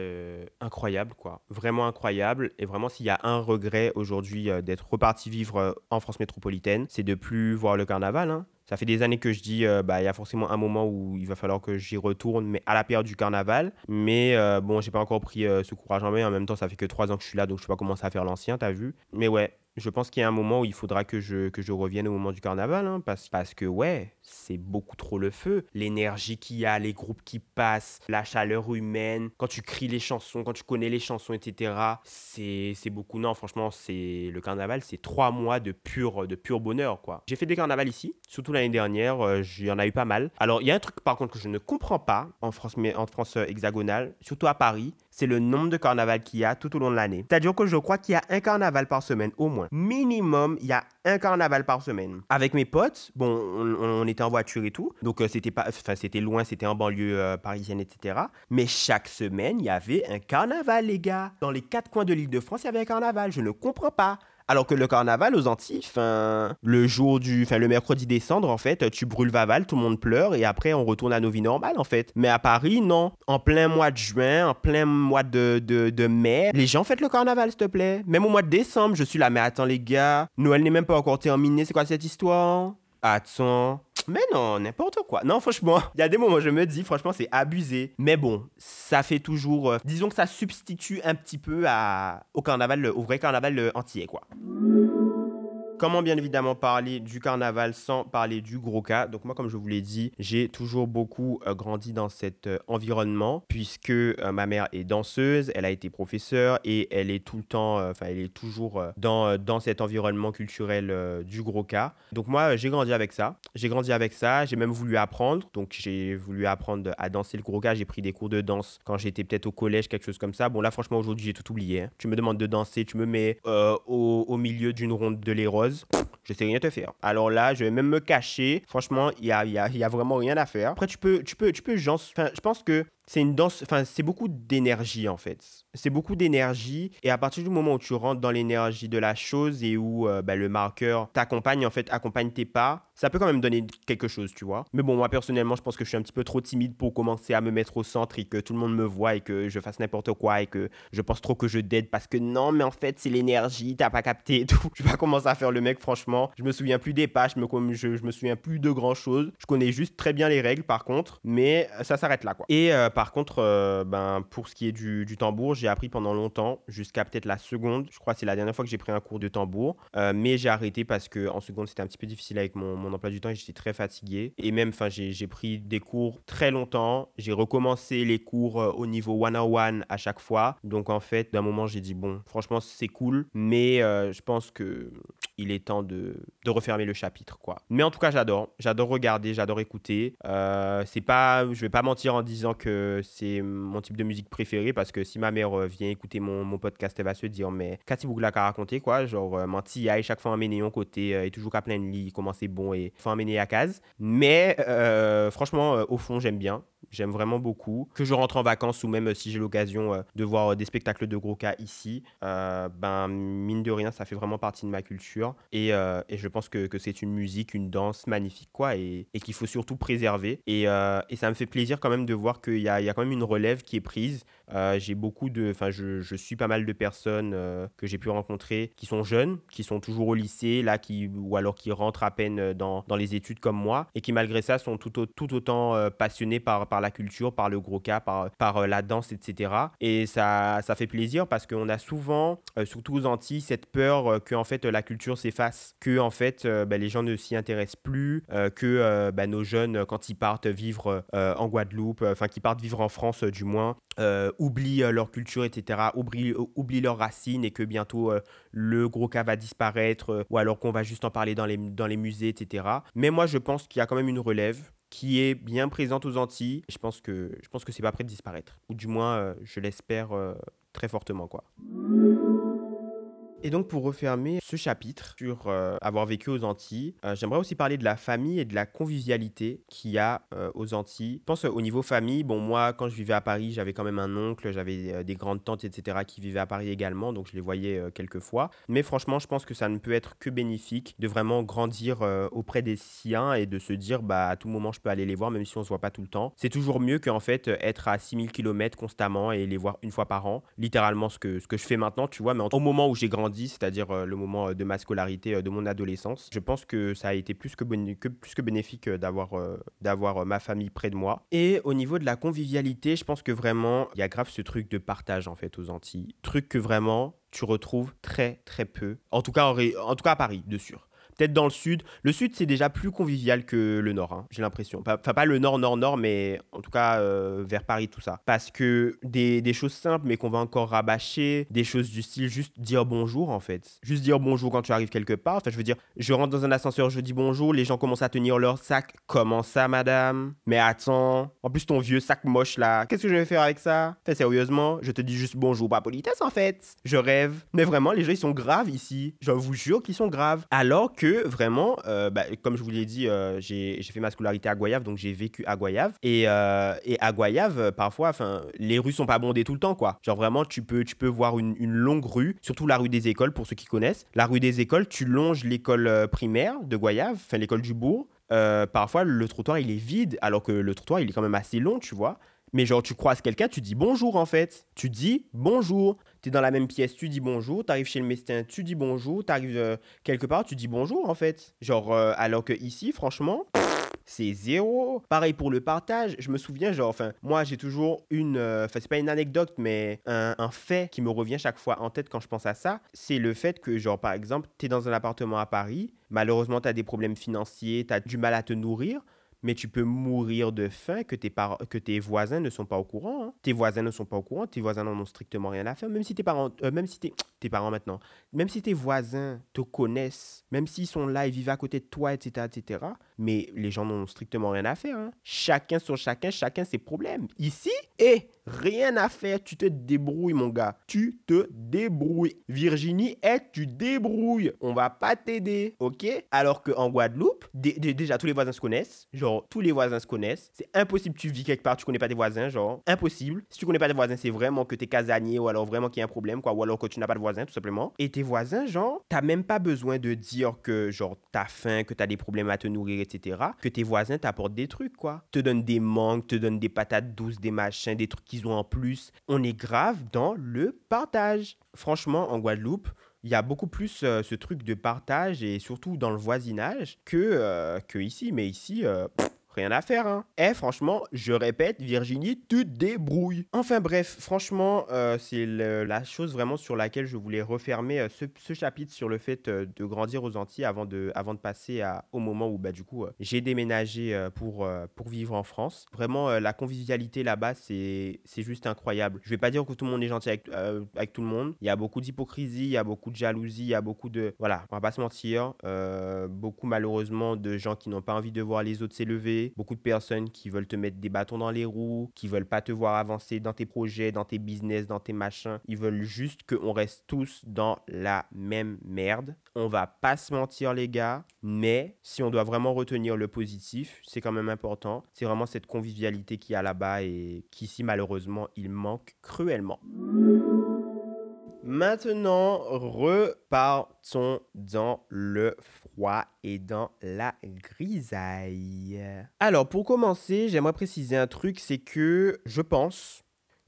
incroyable quoi. Vraiment incroyable. Et vraiment, s'il y a un regret aujourd'hui d'être reparti vivre en France métropolitaine, c'est de plus voir le carnaval. Hein. Ça fait des années que je dis, euh, bah, il y a forcément un moment où il va falloir que j'y retourne, mais à la période du carnaval. Mais euh, bon, j'ai pas encore pris euh, ce courage en main. En même temps, ça fait que trois ans que je suis là, donc je peux pas commencer à faire l'ancien, t'as vu. Mais ouais, je pense qu'il y a un moment où il faudra que je, que je revienne au moment du carnaval, hein, parce, parce que ouais, c'est beaucoup trop le feu. L'énergie qu'il y a, les groupes qui passent, la chaleur humaine, quand tu cries les chansons, quand tu connais les chansons, etc. C'est beaucoup. Non, franchement, c'est le carnaval, c'est trois mois de pur, de pur bonheur, quoi. J'ai fait des carnavals ici, surtout l'année dernière, euh, il y en a eu pas mal. Alors, il y a un truc par contre que je ne comprends pas en France, mais en France euh, hexagonale, surtout à Paris, c'est le nombre de carnavals qu'il y a tout au long de l'année. C'est-à-dire que je crois qu'il y a un carnaval par semaine, au moins. Minimum, il y a un carnaval par semaine. Avec mes potes, bon, on, était en voiture et tout, donc euh, c'était loin, c'était en banlieue euh, parisienne, etc. Mais chaque semaine, il y avait un carnaval, les gars. Dans les quatre coins de l'île de France, il y avait un carnaval. Je ne comprends pas. Alors que le carnaval aux Antilles, le jour du, enfin le mercredi décembre, en fait, tu brûles Vaval, tout le monde pleure et après on retourne à nos vies normales, en fait. Mais à Paris, non. En plein mois de juin, en plein mois de, de, de mai, les gens fêtent le carnaval, s'il te plaît. Même au mois de décembre, je suis là, mais attends les gars, Noël n'est même pas encore terminé, c'est quoi cette histoire? Attends. Mais non, n'importe quoi. Non, franchement, il y a des moments où je me dis, franchement, c'est abusé. Mais bon, ça fait toujours. Euh, disons que ça substitue un petit peu au carnaval, au vrai carnaval euh, entier, quoi. Comment bien évidemment parler du carnaval sans parler du gros cas? Donc moi, comme je vous l'ai dit, j'ai toujours beaucoup euh, grandi dans cet euh, environnement puisque euh, ma mère est danseuse, elle a été professeure et elle est tout le temps, enfin elle est toujours dans, dans cet environnement culturel du gros cas. Donc moi, j'ai grandi avec ça. J'ai grandi avec ça, j'ai même voulu apprendre. Donc j'ai voulu apprendre à danser le gros cas. J'ai pris des cours de danse quand j'étais peut-être au collège, quelque chose comme ça. Bon là, franchement, aujourd'hui, j'ai tout oublié. Hein. Tu me demandes de danser, tu me mets au, au milieu d'une ronde de l'héros je sais rien te faire. Alors là, je vais même me cacher. Franchement, il y a, vraiment rien à faire. Après, tu peux, tu peux, tu peux, je pense que c'est une danse, enfin, c'est beaucoup d'énergie en fait. C'est beaucoup d'énergie et à partir du moment où tu rentres dans l'énergie de la chose et où euh, bah, le marqueur t'accompagne, en fait, accompagne tes pas, ça peut quand même donner quelque chose, tu vois. Mais bon, moi personnellement, je pense que je suis un petit peu trop timide pour commencer à me mettre au centre et que tout le monde me voit et que je fasse n'importe quoi et que je pense trop que je dead parce que non, mais en fait, c'est l'énergie, t'as pas capté et tout. Je vais pas commencer à faire le mec, franchement. Je me souviens plus des pas, je me, je, je me souviens plus de grand chose. Je connais juste très bien les règles par contre, mais ça s'arrête là, quoi. Euh, par contre, euh, ben, pour ce qui est du, tambour, j'ai appris pendant longtemps, jusqu'à peut-être la seconde. Je crois que c'est la dernière fois que j'ai pris un cours de tambour. Euh, mais j'ai arrêté parce que en seconde, c'était un petit peu difficile avec mon, emploi du temps et j'étais très fatigué. Et même, j'ai pris des cours très longtemps. J'ai recommencé les cours euh, au niveau one-on-one à chaque fois. Donc, en fait, d'un moment, j'ai dit, bon, franchement, c'est cool. Mais je pense que il est temps de, refermer le chapitre, quoi. Mais en tout cas, j'adore. J'adore regarder, j'adore écouter. c'est pas, je vais pas mentir en disant que c'est mon type de musique préférée parce que si ma mère euh, vient écouter mon, mon, podcast, elle va se dire mais Cathy Bougla a raconté quoi Genre, euh, menti, aïe, chaque fois amené un côté euh, et toujours qu'à plein de lit, comment c'est bon et faut amener à case. Mais franchement, au fond, j'aime bien. J'aime vraiment beaucoup. Que je rentre en vacances ou même si j'ai l'occasion de voir des spectacles de gros cas ici, ben mine de rien, ça fait vraiment partie de ma culture. Et, et je pense que, c'est une musique, une danse magnifique, quoi, et, qu'il faut surtout préserver. Et, et, ça me fait plaisir quand même de voir qu'il y a, quand même une relève qui est prise. Euh, j'ai beaucoup de, enfin, je, suis pas mal de personnes euh, que j'ai pu rencontrer qui sont jeunes, qui sont toujours au lycée, là, qui, ou alors qui rentrent à peine dans, les études comme moi, et qui malgré ça sont tout, autant euh, passionnés par, la culture, par le gros cas, par, la danse, etc. Et ça, ça fait plaisir parce qu'on a souvent, surtout aux Antilles, cette peur que fait la culture s'efface, que en fait euh, bah, les gens ne s'y intéressent plus, euh, que bah, nos jeunes quand ils partent vivre en Guadeloupe, enfin qui partent vivre en France du moins, oublient leur culture, etc., oublient, oublient leurs racines et que bientôt le gros cas va disparaître ou alors qu'on va juste en parler dans les, dans les musées, etc. Mais moi je pense qu'il y a quand même une relève qui est bien présente aux Antilles. Je pense que je pense que c'est pas prêt de disparaître, ou du moins je l'espère très fortement quoi. Et donc pour refermer ce chapitre sur euh, avoir vécu aux Antilles, euh, j'aimerais aussi parler de la famille et de la convivialité qu'il y a euh, aux Antilles. Je pense au niveau famille, bon moi quand je vivais à Paris, j'avais quand même un oncle, j'avais des grandes tantes, etc. qui vivaient à Paris également, donc je les voyais quelques fois. Mais franchement, je pense que ça ne peut être que bénéfique de vraiment grandir auprès des siens et de se dire bah à tout moment je peux aller les voir même si on se voit pas tout le temps. C'est toujours mieux qu'en fait être à 6000 km constamment et les voir une fois par an. Littéralement ce que, ce que je fais maintenant, tu vois, mais au moment où j'ai grandi c'est-à-dire euh, le moment euh, de ma scolarité, euh, de mon adolescence. Je pense que ça a été plus que, bénéfique d'avoir d'avoir ma famille près de moi. Et au niveau de la convivialité, je pense que vraiment, il y a grave ce truc de partage en fait aux Antilles. Truc que vraiment tu retrouves très très peu. En tout cas, en tout cas à Paris, de sûr peut-être dans le sud. Le sud, c'est déjà plus convivial que le nord, hein, j'ai l'impression. Enfin, pas le nord, nord, nord, mais en tout cas euh, vers Paris, tout ça. Parce que des, des choses simples, mais qu'on va encore rabâcher, des choses du style juste dire bonjour, en fait. Juste dire bonjour quand tu arrives quelque part. Enfin, je veux dire, je rentre dans un ascenseur, je dis bonjour, les gens commencent à tenir leur sac. Comment ça, madame? Mais attends, en plus, ton vieux sac moche là, qu'est-ce que je vais faire avec ça? Enfin, sérieusement, je te dis juste bonjour, pas politesse en fait. Je rêve. Mais vraiment, les gens, ils sont graves ici. Je vous jure qu'ils sont graves. Alors que vraiment, euh, bah, comme je vous l'ai dit, euh, j'ai fait ma scolarité à Goyave, donc j'ai vécu à Goyave. Et, euh, à Goyave, parfois, les rues sont pas bondées tout le temps, quoi. Genre vraiment, tu peux, tu peux voir une, longue rue, surtout la rue des écoles, pour ceux qui connaissent. La rue des écoles, tu longes l'école primaire de Goyave, enfin l'école du bourg. parfois, le trottoir, il est vide, alors que le trottoir, il est quand même assez long, tu vois. Mais genre, tu croises quelqu'un, tu dis bonjour en fait. Tu dis bonjour. Tu dans la même pièce, tu dis bonjour. Tu arrives chez le médecin, tu dis bonjour. Tu arrives euh, quelque part, tu dis bonjour en fait. Genre, euh, alors que ici, franchement c'est zéro. Pareil pour le partage. Je me souviens, genre, enfin, moi, j'ai toujours une. Euh, enfin, c'est pas une anecdote, mais un, un, fait qui me revient chaque fois en tête quand je pense à ça. C'est le fait que, genre, par exemple, tu es dans un appartement à Paris. Malheureusement, tu as des problèmes financiers, tu as du mal à te nourrir mais tu peux mourir de faim que tes, que tes voisins ne sont pas au courant. Hein. Tes voisins ne sont pas au courant, tes voisins n'en ont strictement rien à faire, même si tes parents, euh, même si tes, parents maintenant, même si tes voisins te connaissent, même s'ils sont là, ils vivent à côté de toi, etc., etc., mais les gens n'ont strictement rien à faire. Hein. Chacun sur chacun, chacun ses problèmes. Ici, et rien à faire, tu te débrouilles, mon gars. Tu te débrouilles. Virginie, et tu débrouilles. On va pas t'aider, ok? Alors qu'en Guadeloupe, déjà, tous les voisins se connaissent. Genre, tous les voisins se connaissent. C'est impossible, tu vis quelque part, tu connais pas tes voisins, genre, impossible. Si tu connais pas tes voisins, c'est vraiment que t'es casanier ou alors vraiment qu'il y a un problème, quoi. Ou alors que tu n'as pas de voisins, tout simplement. Et tes voisins, genre, t'as même pas besoin de dire que, genre, t'as faim, que t'as des problèmes à te nourrir, etc. Que tes voisins t'apportent des trucs, quoi. Te donnent des mangues, te donnent des patates douces, des machins, des trucs qu'ils ont en plus. On est grave dans le partage. Franchement, en Guadeloupe, il y a beaucoup plus euh, ce truc de partage et surtout dans le voisinage que, euh, que ici. Mais ici, euh, rien à faire. Hein. Eh, franchement, je répète, Virginie, tu te débrouilles. Enfin bref, franchement, euh, c'est la chose vraiment sur laquelle je voulais refermer euh, ce, chapitre sur le fait euh, de grandir aux Antilles avant de, avant de passer à, au moment où, bah, du coup, j'ai déménagé pour, pour vivre en France. Vraiment, la convivialité là-bas, c'est juste incroyable. Je vais pas dire que tout le monde est gentil avec, avec tout le monde. Il y a beaucoup d'hypocrisie, il y a beaucoup de jalousie, il y a beaucoup de... Voilà, on va pas se mentir. beaucoup, malheureusement, de gens qui n'ont pas envie de voir les autres s'élever beaucoup de personnes qui veulent te mettre des bâtons dans les roues, qui veulent pas te voir avancer dans tes projets, dans tes business, dans tes machins. Ils veulent juste qu'on reste tous dans la même merde. On va pas se mentir les gars, mais si on doit vraiment retenir le positif, c'est quand même important. C'est vraiment cette convivialité qu'il y a là-bas et qu'ici malheureusement il manque cruellement. Maintenant, repartons dans le froid et dans la grisaille. Alors, pour commencer, j'aimerais préciser un truc, c'est que je pense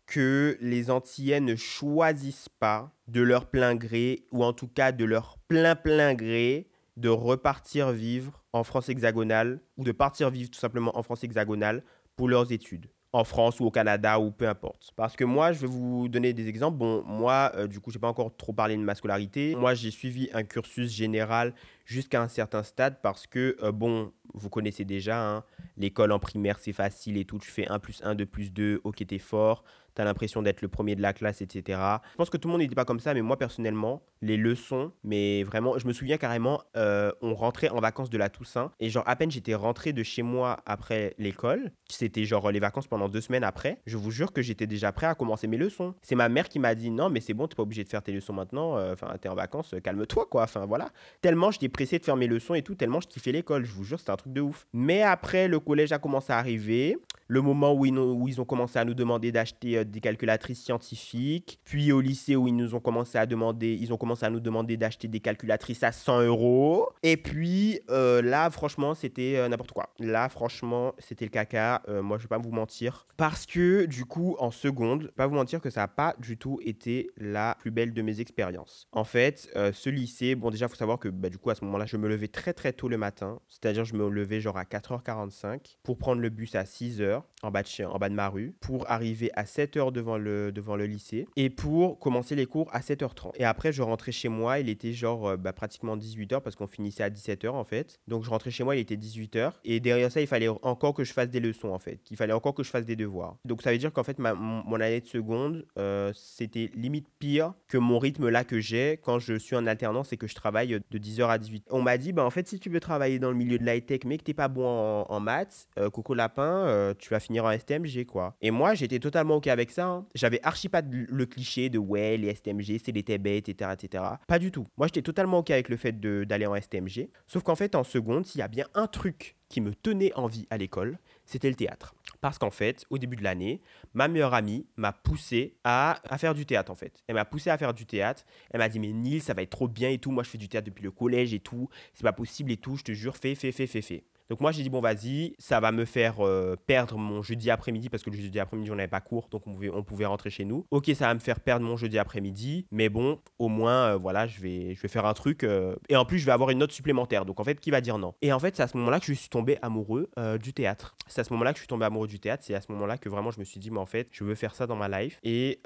que les Antillais ne choisissent pas de leur plein gré, ou en tout cas de leur plein plein gré, de repartir vivre en France hexagonale, ou de partir vivre tout simplement en France hexagonale pour leurs études. En France ou au Canada ou peu importe. Parce que moi, je vais vous donner des exemples. Bon, moi, euh, du coup, j'ai pas encore trop parlé de ma scolarité. Moi, j'ai suivi un cursus général jusqu'à un certain stade parce que, euh, bon, vous connaissez déjà, hein, l'école en primaire, c'est facile et tout. Tu fais 1 plus 1, 2 plus 2, ok, t'es fort tu as l'impression d'être le premier de la classe, etc. Je pense que tout le monde n'était pas comme ça, mais moi personnellement, les leçons, mais vraiment, je me souviens carrément, euh, on rentrait en vacances de la Toussaint, et genre à peine j'étais rentré de chez moi après l'école, c'était genre les vacances pendant deux semaines après, je vous jure que j'étais déjà prêt à commencer mes leçons. C'est ma mère qui m'a dit non, mais c'est bon, t'es pas obligé de faire tes leçons maintenant, euh, enfin t'es en vacances, calme-toi quoi, enfin voilà. Tellement j'étais pressé de faire mes leçons et tout, tellement je kiffais l'école, je vous jure, c'était truc de ouf. Mais après, le collège a commencé à arriver, le moment où ils, ont commencé à nous demander d'acheter euh, des calculatrices scientifiques, puis au lycée où ils nous ont commencé à demander, ils ont commencé à nous demander d'acheter des calculatrices à 100 euros. Et puis euh, là, franchement, c'était euh, n'importe quoi. Là, franchement, c'était le caca. moi, je vais pas vous mentir, parce que du coup, en seconde, pas vous mentir que ça n'a pas du tout été la plus belle de mes expériences. En fait, ce lycée, bon, déjà, faut savoir que bah, du coup, à ce moment-là, je me levais très très tôt le matin, c'est-à-dire je me levais genre à 4h45 pour prendre le bus à 6h en bas de, en bas de ma rue pour arriver à 7h devant le, devant le lycée et pour commencer les cours à 7h30. Et après, je rentrais chez moi, il était genre euh, bah, pratiquement 18h parce qu'on finissait à 17h en fait. Donc je rentrais chez moi, il était 18h. Et derrière ça, il fallait encore que je fasse des leçons en fait. Il fallait encore que je fasse des devoirs. Donc ça veut dire qu'en fait, ma, mon, année de seconde, euh, c'était limite pire que mon rythme là que j'ai quand je suis en alternance et que je travaille de 10h à 18h. On m'a dit, bah en fait, si tu veux travailler dans le milieu de l'high-tech mais que t'es pas bon en, maths, euh, Coco Lapin, tu vas finir en STMG, quoi. Et moi, j'étais totalement OK avec ça. Hein. J'avais archi pas le cliché de ouais, les STMG, c'est des bêtes, etc., etc. Pas du tout. Moi, j'étais totalement OK avec le fait d'aller en STMG. Sauf qu'en fait, en seconde, s'il y a bien un truc qui me tenait en vie à l'école, c'était le théâtre. Parce qu'en fait, au début de l'année, ma meilleure amie m'a poussé à, à, faire du théâtre, en fait. Elle m'a poussé à faire du théâtre. Elle m'a dit, mais Nils, ça va être trop bien et tout. Moi, je fais du théâtre depuis le collège et tout. C'est pas possible et tout. Je te jure, fais, fais, fais, fais, fais. Donc moi j'ai dit bon vas-y, ça va me faire euh, perdre mon jeudi après-midi parce que le jeudi après-midi on n'avait pas cours donc on pouvait, on pouvait rentrer chez nous. Ok ça va me faire perdre mon jeudi après-midi mais bon au moins euh, voilà je vais, je vais faire un truc euh, et en plus je vais avoir une note supplémentaire donc en fait qui va dire non? Et en fait c'est à ce moment-là que je suis tombé amoureux du théâtre. C'est à ce moment-là que je suis tombé amoureux du théâtre, c'est à ce moment-là que vraiment je me suis dit mais en fait je veux faire ça dans ma life et,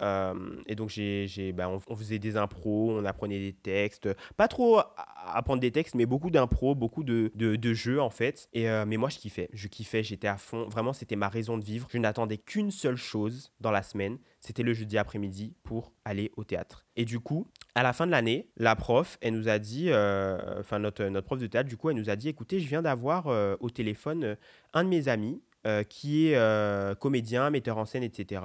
et donc j'ai, j'ai bah, on, faisait des impros, on apprenait des textes, pas trop apprendre des textes mais beaucoup d'impros, beaucoup de, de jeux en fait et, euh, mais moi, je kiffais. Je kiffais, j'étais à fond. Vraiment, c'était ma raison de vivre. Je n'attendais qu'une seule chose dans la semaine. C'était le jeudi après-midi pour aller au théâtre. Et du coup, à la fin de l'année, la prof, elle nous a dit, euh, enfin, notre, notre prof de théâtre, du coup, elle nous a dit écoutez, je viens d'avoir euh, au téléphone un de mes amis qui est comédien, metteur en scène, etc.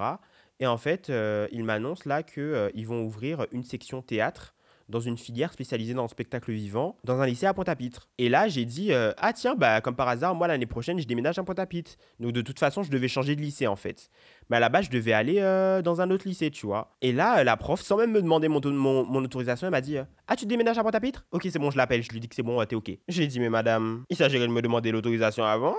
Et en fait, il m'annonce là qu'ils vont ouvrir une section théâtre dans une filière spécialisée dans le spectacle vivant dans un lycée à Pointe-à-Pitre. Et là, j'ai dit euh, ah tiens bah comme par hasard moi l'année prochaine je déménage à Pointe-à-Pitre. Donc de toute façon je devais changer de lycée en fait. Mais à la base je devais aller euh, dans un autre lycée tu vois. Et là la prof sans même me demander mon, mon, autorisation elle m'a dit ah tu déménages à Pointe-à-Pitre? Ok c'est bon je l'appelle je lui dis que c'est bon t'es ok. J'ai dit mais madame il s'agirait de me demander l'autorisation avant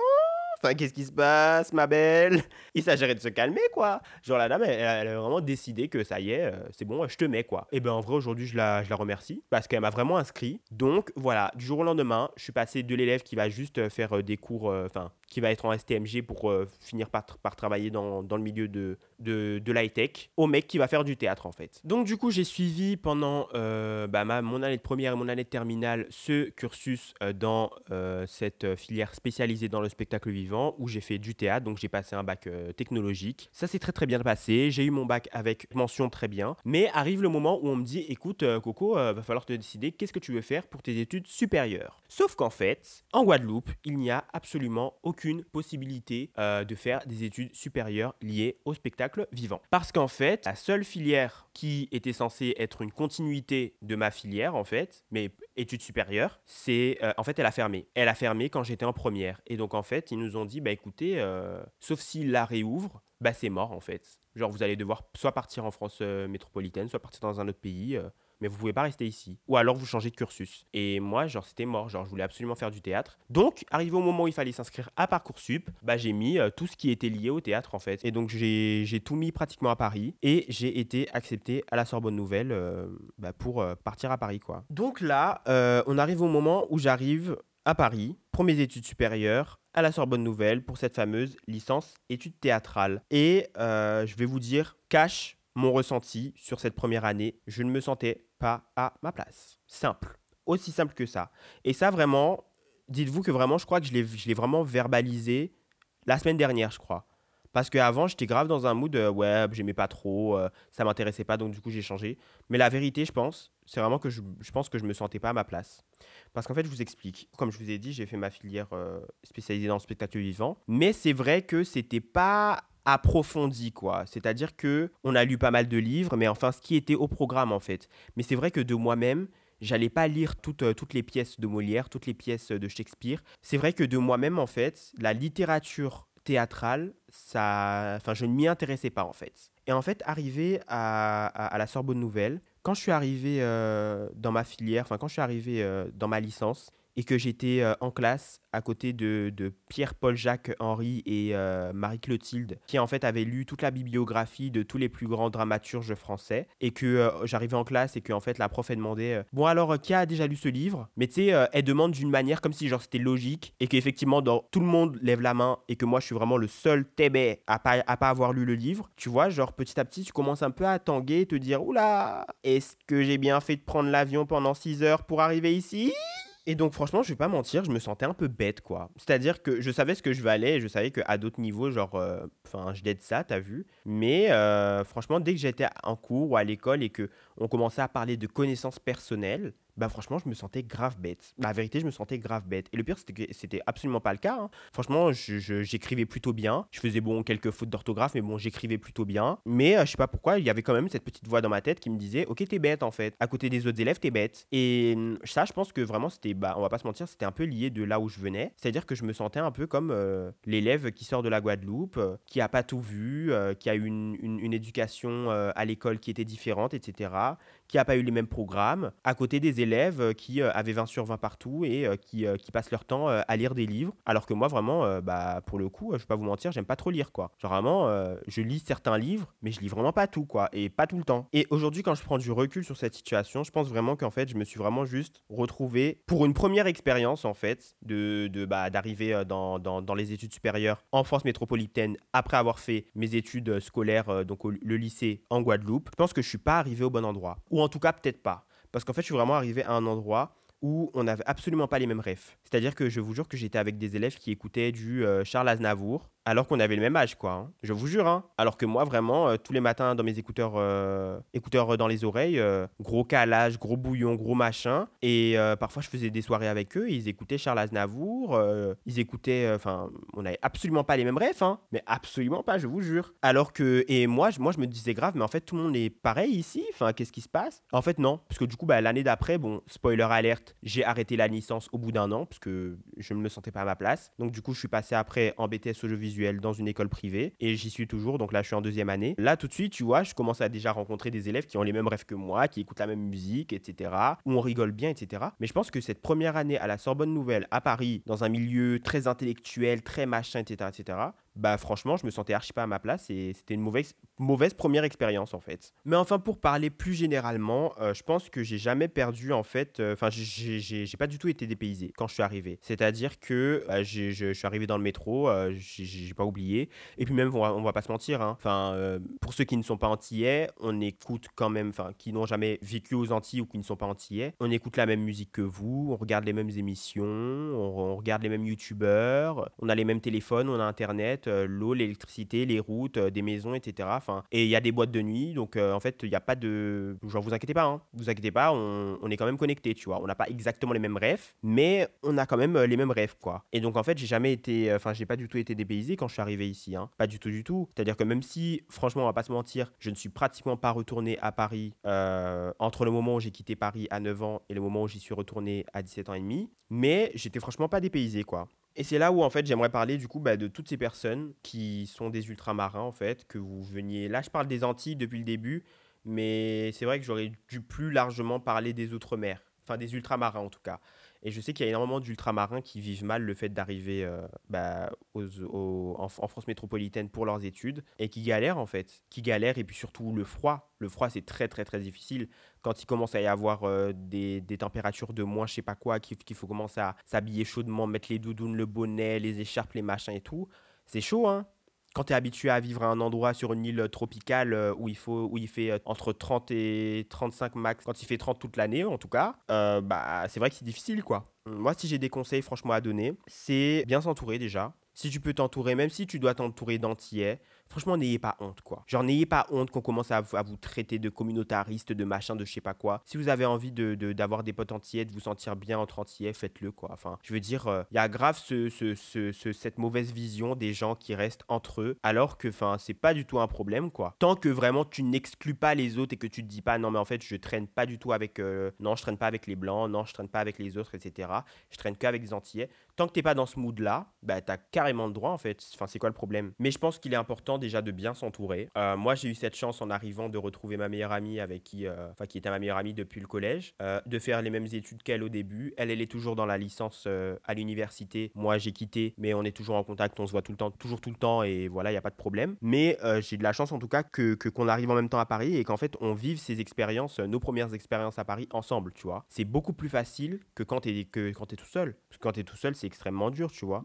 Qu'est-ce qui se passe, ma belle? Il s'agirait de se calmer, quoi. Genre, la dame, elle, a vraiment décidé que ça y est, euh, c'est bon, je te mets, quoi. Et ben, en vrai, aujourd'hui, je la, remercie parce qu'elle m'a vraiment inscrit. Donc, voilà, du jour au lendemain, je suis passé de l'élève qui va juste faire euh, des cours, euh, enfin, qui va être en STMG pour euh, finir par, travailler dans, le milieu de, de, l'high-tech, au mec qui va faire du théâtre en fait. Donc du coup j'ai suivi pendant euh, bah, ma, mon année de première et mon année de terminale ce cursus euh, dans cette filière spécialisée dans le spectacle vivant où j'ai fait du théâtre, donc j'ai passé un bac technologique. Ça s'est très très bien passé, j'ai eu mon bac avec mention très bien, mais arrive le moment où on me dit écoute Coco, va falloir te décider qu'est-ce que tu veux faire pour tes études supérieures? Sauf qu'en fait, en Guadeloupe, il n'y a absolument aucun possibilité euh, de faire des études supérieures liées au spectacle vivant. Parce qu'en fait, la seule filière qui était censée être une continuité de ma filière, en fait, mais études supérieures, c'est euh, en fait elle a fermé. Elle a fermé quand j'étais en première. Et donc en fait, ils nous ont dit, bah écoutez, euh, sauf s'ils la réouvrent, bah c'est mort en fait. Genre vous allez devoir soit partir en France métropolitaine, soit partir dans un autre pays mais vous pouvez pas rester ici. Ou alors vous changez de cursus. Et moi, genre, c'était mort. Genre, je voulais absolument faire du théâtre. Donc, arrivé au moment où il fallait s'inscrire à Parcoursup, bah, j'ai mis euh, tout ce qui était lié au théâtre, en fait. Et donc, j'ai tout mis pratiquement à Paris. Et j'ai été accepté à la Sorbonne Nouvelle euh, bah, pour euh, partir à Paris, quoi. Donc là, on arrive au moment où j'arrive à Paris pour mes études supérieures à la Sorbonne Nouvelle pour cette fameuse licence études théâtrales. Et je vais vous dire, cache mon ressenti sur cette première année. Je ne me sentais pas à ma place. Simple. Aussi simple que ça. Et ça, vraiment, dites-vous que vraiment, je crois que je l'ai vraiment verbalisé la semaine dernière, je crois. Parce qu'avant, j'étais grave dans un mood euh, web, j'aimais pas trop, euh, ça m'intéressait pas, donc du coup, j'ai changé. Mais la vérité, je pense, c'est vraiment que je, pense que je me sentais pas à ma place. Parce qu'en fait, je vous explique. Comme je vous ai dit, j'ai fait ma filière euh, spécialisée dans le spectacle vivant. Mais c'est vrai que c'était pas approfondi quoi c'est-à-dire que on a lu pas mal de livres mais enfin ce qui était au programme en fait mais c'est vrai que de moi-même j'allais pas lire toutes, toutes les pièces de Molière, toutes les pièces de Shakespeare. C'est vrai que de moi-même, en fait, la littérature théâtrale, ça, enfin, je ne m'y intéressais pas en fait. Et en fait, arrivé à, à, la Sorbonne Nouvelle, quand je suis arrivé euh, dans ma filière, enfin quand je suis arrivé euh, dans ma licence, et que j'étais euh, en classe à côté de, Pierre-Paul Jacques Henry et euh, Marie-Clotilde, qui en fait avaient lu toute la bibliographie de tous les plus grands dramaturges français, et que euh, j'arrivais en classe et que en fait la prof elle demandait Bon alors, qui a déjà lu ce livre? Mais tu sais, elle demande d'une manière comme si genre c'était logique, et qu'effectivement dans, tout le monde lève la main, et que moi je suis vraiment le seul tébé à pas, à pas avoir lu le livre. Tu vois, genre petit à petit tu commences un peu à tanguer, te dire Oula, est-ce que j'ai bien fait de prendre l'avion pendant 6 heures pour arriver ici? Et donc, franchement, je vais pas mentir, je me sentais un peu bête, quoi. C'est-à-dire que je savais ce que je valais et je savais qu'à d'autres niveaux, genre, euh, enfin, je l'aide ça, t'as vu. Mais euh, franchement, dès que j'étais en cours ou à l'école et que on commençait à parler de connaissances personnelles, bah franchement, je me sentais grave bête. La vérité, je me sentais grave bête. Et le pire, c'était que c'était absolument pas le cas. Hein. Franchement, j'écrivais plutôt bien. Je faisais bon quelques fautes d'orthographe, mais bon, j'écrivais plutôt bien. Mais euh, je sais pas pourquoi, il y avait quand même cette petite voix dans ma tête qui me disait, ok, t'es bête en fait. À côté des autres élèves, t'es bête. Et hum, ça, je pense que vraiment, c'était, bah, on va pas se mentir, c'était un peu lié de là où je venais. C'est-à-dire que je me sentais un peu comme euh, l'élève qui sort de la Guadeloupe, euh, qui a pas tout vu, qui a eu une, une éducation à l'école qui était différente, etc qui n'a pas eu les mêmes programmes, à côté des élèves euh, qui euh, avaient 20 sur 20 partout et euh, qui, qui passent leur temps à lire des livres. Alors que moi, vraiment, bah, pour le coup, je vais pas vous mentir, j'aime pas trop lire, quoi. Genre vraiment, je lis certains livres, mais je lis vraiment pas tout, quoi, et pas tout le temps. Et aujourd'hui, quand je prends du recul sur cette situation, je pense vraiment qu'en fait, je me suis vraiment juste retrouvé pour une première expérience, en fait, de, de bah, d'arriver dans, dans, les études supérieures en France métropolitaine après avoir fait mes études scolaires, donc le lycée en Guadeloupe. Je pense que je suis pas arrivé au bon endroit en tout cas peut-être pas. Parce qu'en fait, je suis vraiment arrivé à un endroit où on n'avait absolument pas les mêmes refs. C'est-à-dire que je vous jure que j'étais avec des élèves qui écoutaient du euh, Charles Aznavour, alors qu'on avait le même âge, quoi. Hein. Je vous jure, hein. Alors que moi, vraiment, euh, tous les matins dans mes écouteurs, euh, écouteurs dans les oreilles, gros calage, gros bouillon, gros machin. Et parfois, je faisais des soirées avec eux, ils écoutaient Charles Aznavour, ils écoutaient, enfin, on n'avait absolument pas les mêmes refs, hein. Mais absolument pas, je vous jure. Alors que, et moi, moi, je me disais grave, mais en fait, tout le monde est pareil ici. Enfin, qu'est-ce qui se passe? En fait, non. Parce que du coup, bah, l'année d'après, bon, spoiler alerte, j'ai arrêté la licence au bout d'un an, parce que je ne me sentais pas à ma place. Donc, du coup, je suis passé après en BTS dans une école privée, et j'y suis toujours. Donc là, je suis en deuxième année. Là, tout de suite, tu vois, je commence à déjà rencontrer des élèves qui ont les mêmes rêves que moi, qui écoutent la même musique, etc., où on rigole bien, etc. Mais je pense que cette première année à la Sorbonne Nouvelle, à Paris, dans un milieu très intellectuel, très machin, etc., etc., bah franchement, je me sentais archi pas à ma place et c'était une mauvaise, mauvaise première expérience en fait. Mais enfin, pour parler plus généralement, euh, je pense que j'ai jamais perdu en fait, euh, enfin, j'ai pas du tout été dépaysé quand je suis arrivé. C'est-à-dire que euh, je suis arrivé dans le métro, j'ai pas oublié. Et puis même, on va, on va pas se mentir, hein. enfin, pour ceux qui ne sont pas antillais, on écoute quand même, enfin, qui n'ont jamais vécu aux Antilles ou qui ne sont pas antillais, on écoute la même musique que vous, on regarde les mêmes émissions, on, on regarde les mêmes youtubeurs, on a les mêmes téléphones, on a internet euh, l'eau, l'électricité, les routes, euh, des maisons, etc. Enfin, et il y a des boîtes de nuit, donc euh, en fait, il n'y a pas de. Genre, vous inquiétez pas, hein. vous inquiétez pas, on, est quand même connecté, tu vois. On n'a pas exactement les mêmes rêves, mais on a quand même les mêmes rêves, quoi. Et donc, en fait, j'ai jamais été. Enfin, j'ai pas du tout été dépaysé quand je suis arrivé ici, hein. Pas du tout, du tout. C'est-à-dire que même si, franchement, on va pas se mentir, je ne suis pratiquement pas retourné à Paris entre le moment où j'ai quitté Paris à 9 ans et le moment où j'y suis retourné à 17 ans et demi, mais j'étais franchement pas dépaysé, quoi. Et c'est là où en fait j'aimerais parler du coup bah, de toutes ces personnes qui sont des ultramarins en fait, que vous veniez. Là je parle des Antilles depuis le début, mais c'est vrai que j'aurais dû plus largement parler des Outre-mer, enfin des ultramarins en tout cas. Et je sais qu'il y a énormément d'ultramarins qui vivent mal le fait d'arriver euh, bah, en, France métropolitaine pour leurs études et qui galèrent en fait. Qui galèrent et puis surtout le froid. Le froid, c'est très très très difficile. Quand il commence à y avoir euh, des, des températures de moins, je sais pas quoi, qu'il qu'il faut commencer à s'habiller chaudement, mettre les doudounes, le bonnet, les écharpes, les machins et tout, c'est chaud, hein quand tu es habitué à vivre à un endroit sur une île tropicale euh, où il, faut, où il fait euh, entre 30 et 35 max, quand il fait 30 toute l'année en tout cas, euh, bah, c'est vrai que c'est difficile quoi. Moi, si j'ai des conseils franchement à donner, c'est bien s'entourer déjà. Si tu peux t'entourer, même si tu dois t'entourer d'antillais, franchement, n'ayez pas honte, quoi. Genre, n'ayez pas honte qu'on commence à, vous- à vous traiter de communautariste, de machin, de je sais pas quoi. Si vous avez envie de, de- d'avoir des potes antillais, de vous sentir bien entre antillais, faites-le, quoi. Enfin, je veux dire, il y a grave ce, ce- ce- ce- cette mauvaise vision des gens qui restent entre eux, alors que, enfin, c'est pas du tout un problème, quoi. Tant que vraiment tu n'exclus pas les autres et que tu te dis pas, non, mais en fait, je traîne pas du tout avec, euh, non, je traîne pas avec les blancs, non, je traîne pas avec les autres, etc. Je traîne qu'avec des antillais. Tant que t'es pas dans ce mood-là, bah, t'as carrément le droit, en fait. Enfin, c'est quoi le problème? Mais je pense qu'il est important déjà de bien s'entourer. Euh, moi, j'ai eu cette chance en arrivant de retrouver ma meilleure amie avec qui, euh, qui était ma meilleure amie depuis le collège, euh, de faire les mêmes études qu'elle au début. Elle, elle est toujours dans la licence à l'université. Moi, j'ai quitté, mais on est toujours en contact, on se voit tout le temps, toujours tout le temps, et voilà, il y a pas de problème. Mais j'ai de la chance en tout cas que qu'on arrive en même temps à Paris et qu'en fait on vive ces expériences, nos premières expériences à Paris ensemble, tu vois. C'est beaucoup plus facile que quand t'es que quand t'es tout seul. Parce que quand t'es tout seul, c'est extrêmement dur, tu vois.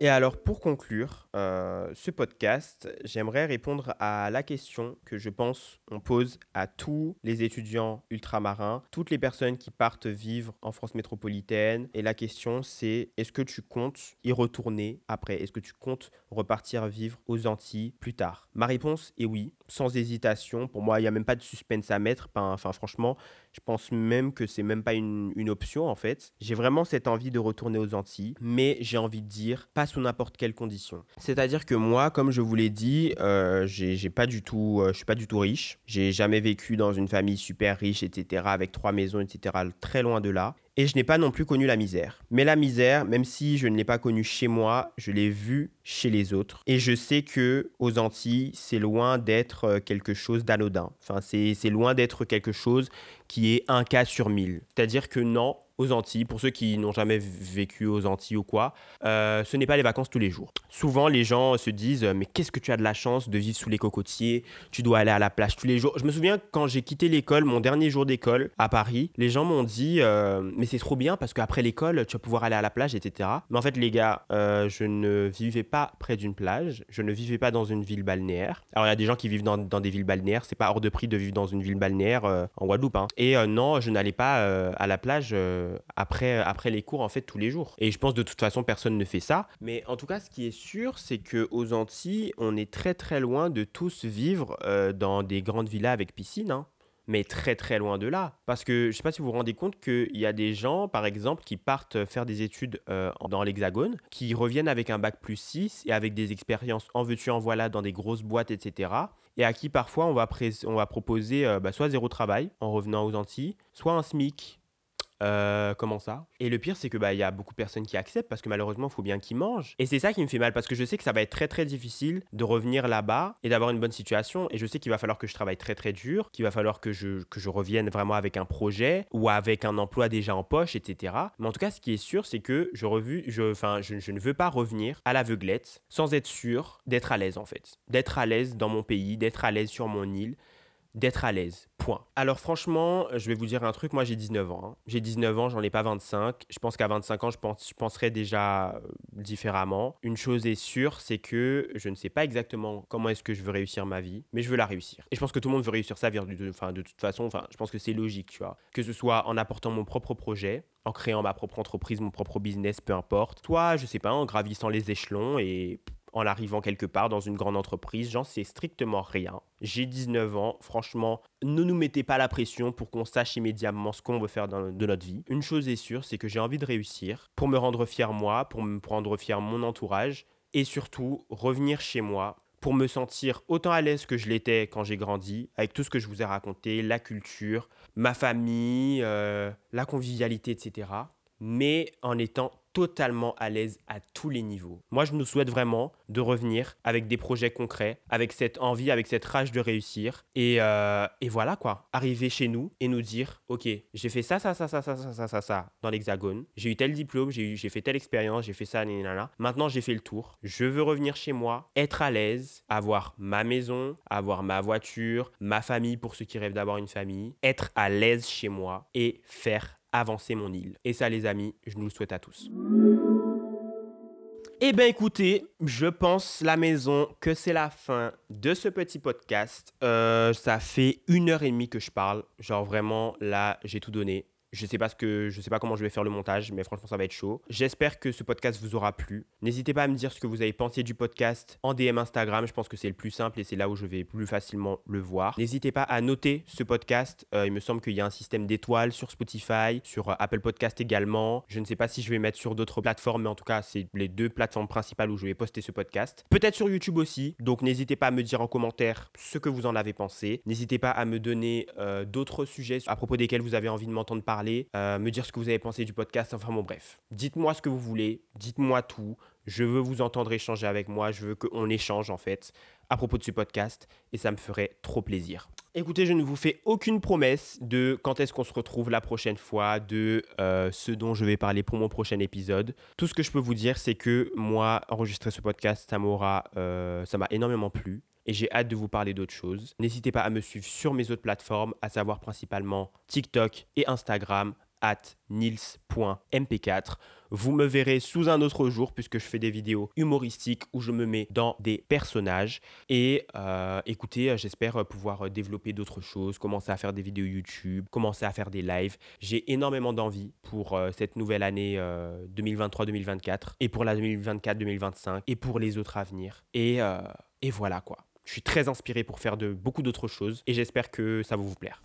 Et alors, pour conclure euh, ce podcast, j'aimerais répondre à la question que je pense on pose à tous les étudiants ultramarins, toutes les personnes qui partent vivre en France métropolitaine. Et la question, c'est est-ce que tu comptes y retourner après? Est-ce que tu comptes repartir vivre aux Antilles plus tard Ma réponse est oui, sans hésitation. Pour moi, il n'y a même pas de suspense à mettre. Enfin, franchement, je pense même que c'est même pas une, option en fait. J'ai vraiment cette envie de retourner aux Antilles, mais j'ai envie de dire pas sous n'importe quelle condition. C'est-à-dire que moi, comme je vous l'ai dit, euh, j'ai j'ai pas du tout, euh, je suis pas du tout riche. J'ai jamais vécu dans une famille super riche, etc., avec trois maisons, etc., très loin de là. Et je n'ai pas non plus connu la misère. Mais la misère, même si je ne l'ai pas connue chez moi, je l'ai vue chez les autres. Et je sais que aux Antilles, c'est loin d'être euh, quelque chose d'anodin. Enfin, c'est c'est loin d'être quelque chose qui est un cas sur mille. C'est-à-dire que non, aux Antilles, pour ceux qui n'ont jamais vécu aux Antilles ou quoi, euh, ce n'est pas les vacances tous les jours. Souvent, les gens se disent Mais qu'est-ce que tu as de la chance de vivre sous les cocotiers? Tu dois aller à la plage tous les jours. Je me souviens quand j'ai quitté l'école, mon dernier jour d'école à Paris, les gens m'ont dit euh, Mais c'est trop bien parce qu'après l'école, tu vas pouvoir aller à la plage, etc. Mais en fait, les gars, euh, je ne vivais pas près d'une plage, je ne vivais pas dans une ville balnéaire. Alors, il y a des gens qui vivent dans, des villes balnéaires, c'est pas hors de prix de vivre dans une ville balnéaire en Guadeloupe. hein. Et non, je n'allais pas à la plage euh, après, après les cours, en fait, tous les jours. Et je pense de toute façon, personne ne fait ça. Mais en tout cas, ce qui est sûr, c'est que aux Antilles, on est très très loin de tous vivre euh, dans des grandes villas avec piscine. hein mais très très loin de là. Parce que je sais pas si vous vous rendez compte qu'il y a des gens, par exemple, qui partent faire des études euh, dans l'Hexagone, qui reviennent avec un bac plus 6 et avec des expériences en veux-tu en voilà dans des grosses boîtes, etc. Et à qui parfois on va, proposer bah, soit zéro travail en revenant aux Antilles, soit un SMIC. Euh, comment ça? Et le pire, c'est que bah il y a beaucoup de personnes qui acceptent parce que malheureusement, il faut bien qu'ils mangent. Et c'est ça qui me fait mal parce que je sais que ça va être très très difficile de revenir là-bas et d'avoir une bonne situation. Et je sais qu'il va falloir que je travaille très très dur, qu'il va falloir que je que je revienne vraiment avec un projet ou avec un emploi déjà en poche, etc. Mais en tout cas, ce qui est sûr, c'est que je revu, je, enfin, je, je ne veux pas revenir à l'aveuglette sans être sûr d'être à l'aise en fait, d'être à l'aise dans mon pays, d'être à l'aise sur mon île d'être à l'aise. Point. Alors franchement, je vais vous dire un truc, moi j'ai 19 ans. hein. J'ai 19 ans, j'en ai pas 25. Je pense qu'à 25 ans, je, pense, je penserai déjà euh, différemment. Une chose est sûre, c'est que je ne sais pas exactement comment est-ce que je veux réussir ma vie, mais je veux la réussir. Et je pense que tout le monde veut réussir sa vie, de, enfin, de toute façon, je pense que c'est logique, tu vois. Que ce soit en apportant mon propre projet, en créant ma propre entreprise, mon propre business, peu importe. Soit, je sais pas, en gravissant les échelons et en arrivant quelque part dans une grande entreprise, j'en sais strictement rien. J'ai 19 ans, franchement, ne nous mettez pas la pression pour qu'on sache immédiatement ce qu'on veut faire de notre vie. Une chose est sûre, c'est que j'ai envie de réussir pour me rendre fier moi, pour me rendre fier mon entourage et surtout revenir chez moi pour me sentir autant à l'aise que je l'étais quand j'ai grandi, avec tout ce que je vous ai raconté, la culture, ma famille, euh, la convivialité, etc. Mais en étant totalement à l'aise à tous les niveaux. Moi, je nous souhaite vraiment de revenir avec des projets concrets, avec cette envie, avec cette rage de réussir. Et, euh, et voilà quoi, arriver chez nous et nous dire, ok, j'ai fait ça, ça, ça, ça, ça, ça, ça, ça, ça dans l'hexagone. J'ai eu tel diplôme, j'ai fait telle expérience, j'ai fait ça, nanana. Maintenant, j'ai fait le tour. Je veux revenir chez moi, être à l'aise, avoir ma maison, avoir ma voiture, ma famille pour ceux qui rêvent d'avoir une famille, être à l'aise chez moi et faire avancer mon île. Et ça, les amis, je nous le souhaite à tous. Eh bien écoutez, je pense la maison que c'est la fin de ce petit podcast. Euh, ça fait une heure et demie que je parle. Genre vraiment, là, j'ai tout donné. Je sais pas ce que je sais pas comment je vais faire le montage, mais franchement ça va être chaud. J'espère que ce podcast vous aura plu. N'hésitez pas à me dire ce que vous avez pensé du podcast en DM Instagram. Je pense que c'est le plus simple et c'est là où je vais plus facilement le voir. N'hésitez pas à noter ce podcast. Euh, il me semble qu'il y a un système d'étoiles sur Spotify, sur euh, Apple Podcast également. Je ne sais pas si je vais mettre sur d'autres plateformes, mais en tout cas c'est les deux plateformes principales où je vais poster ce podcast. Peut-être sur YouTube aussi. Donc n'hésitez pas à me dire en commentaire ce que vous en avez pensé. N'hésitez pas à me donner euh, d'autres sujets à propos desquels vous avez envie de m'entendre parler euh, me dire ce que vous avez pensé du podcast, enfin bon bref. Dites-moi ce que vous voulez, dites-moi tout. Je veux vous entendre échanger avec moi, je veux qu'on échange en fait à propos de ce podcast et ça me ferait trop plaisir. Écoutez, je ne vous fais aucune promesse de quand est-ce qu'on se retrouve la prochaine fois, de euh, ce dont je vais parler pour mon prochain épisode. Tout ce que je peux vous dire, c'est que moi, enregistrer ce podcast, ça m'aura, euh, ça m'a énormément plu et j'ai hâte de vous parler d'autres choses. N'hésitez pas à me suivre sur mes autres plateformes, à savoir principalement TikTok et Instagram at nils.mp4. Vous me verrez sous un autre jour puisque je fais des vidéos humoristiques où je me mets dans des personnages. Et euh, écoutez, j'espère pouvoir développer d'autres choses, commencer à faire des vidéos YouTube, commencer à faire des lives. J'ai énormément d'envie pour euh, cette nouvelle année 2023-2024 euh, et pour la 2024-2025 et pour les autres à venir. Et, et voilà quoi. Je suis très inspiré pour faire de beaucoup d'autres choses et j'espère que ça va vous plaire.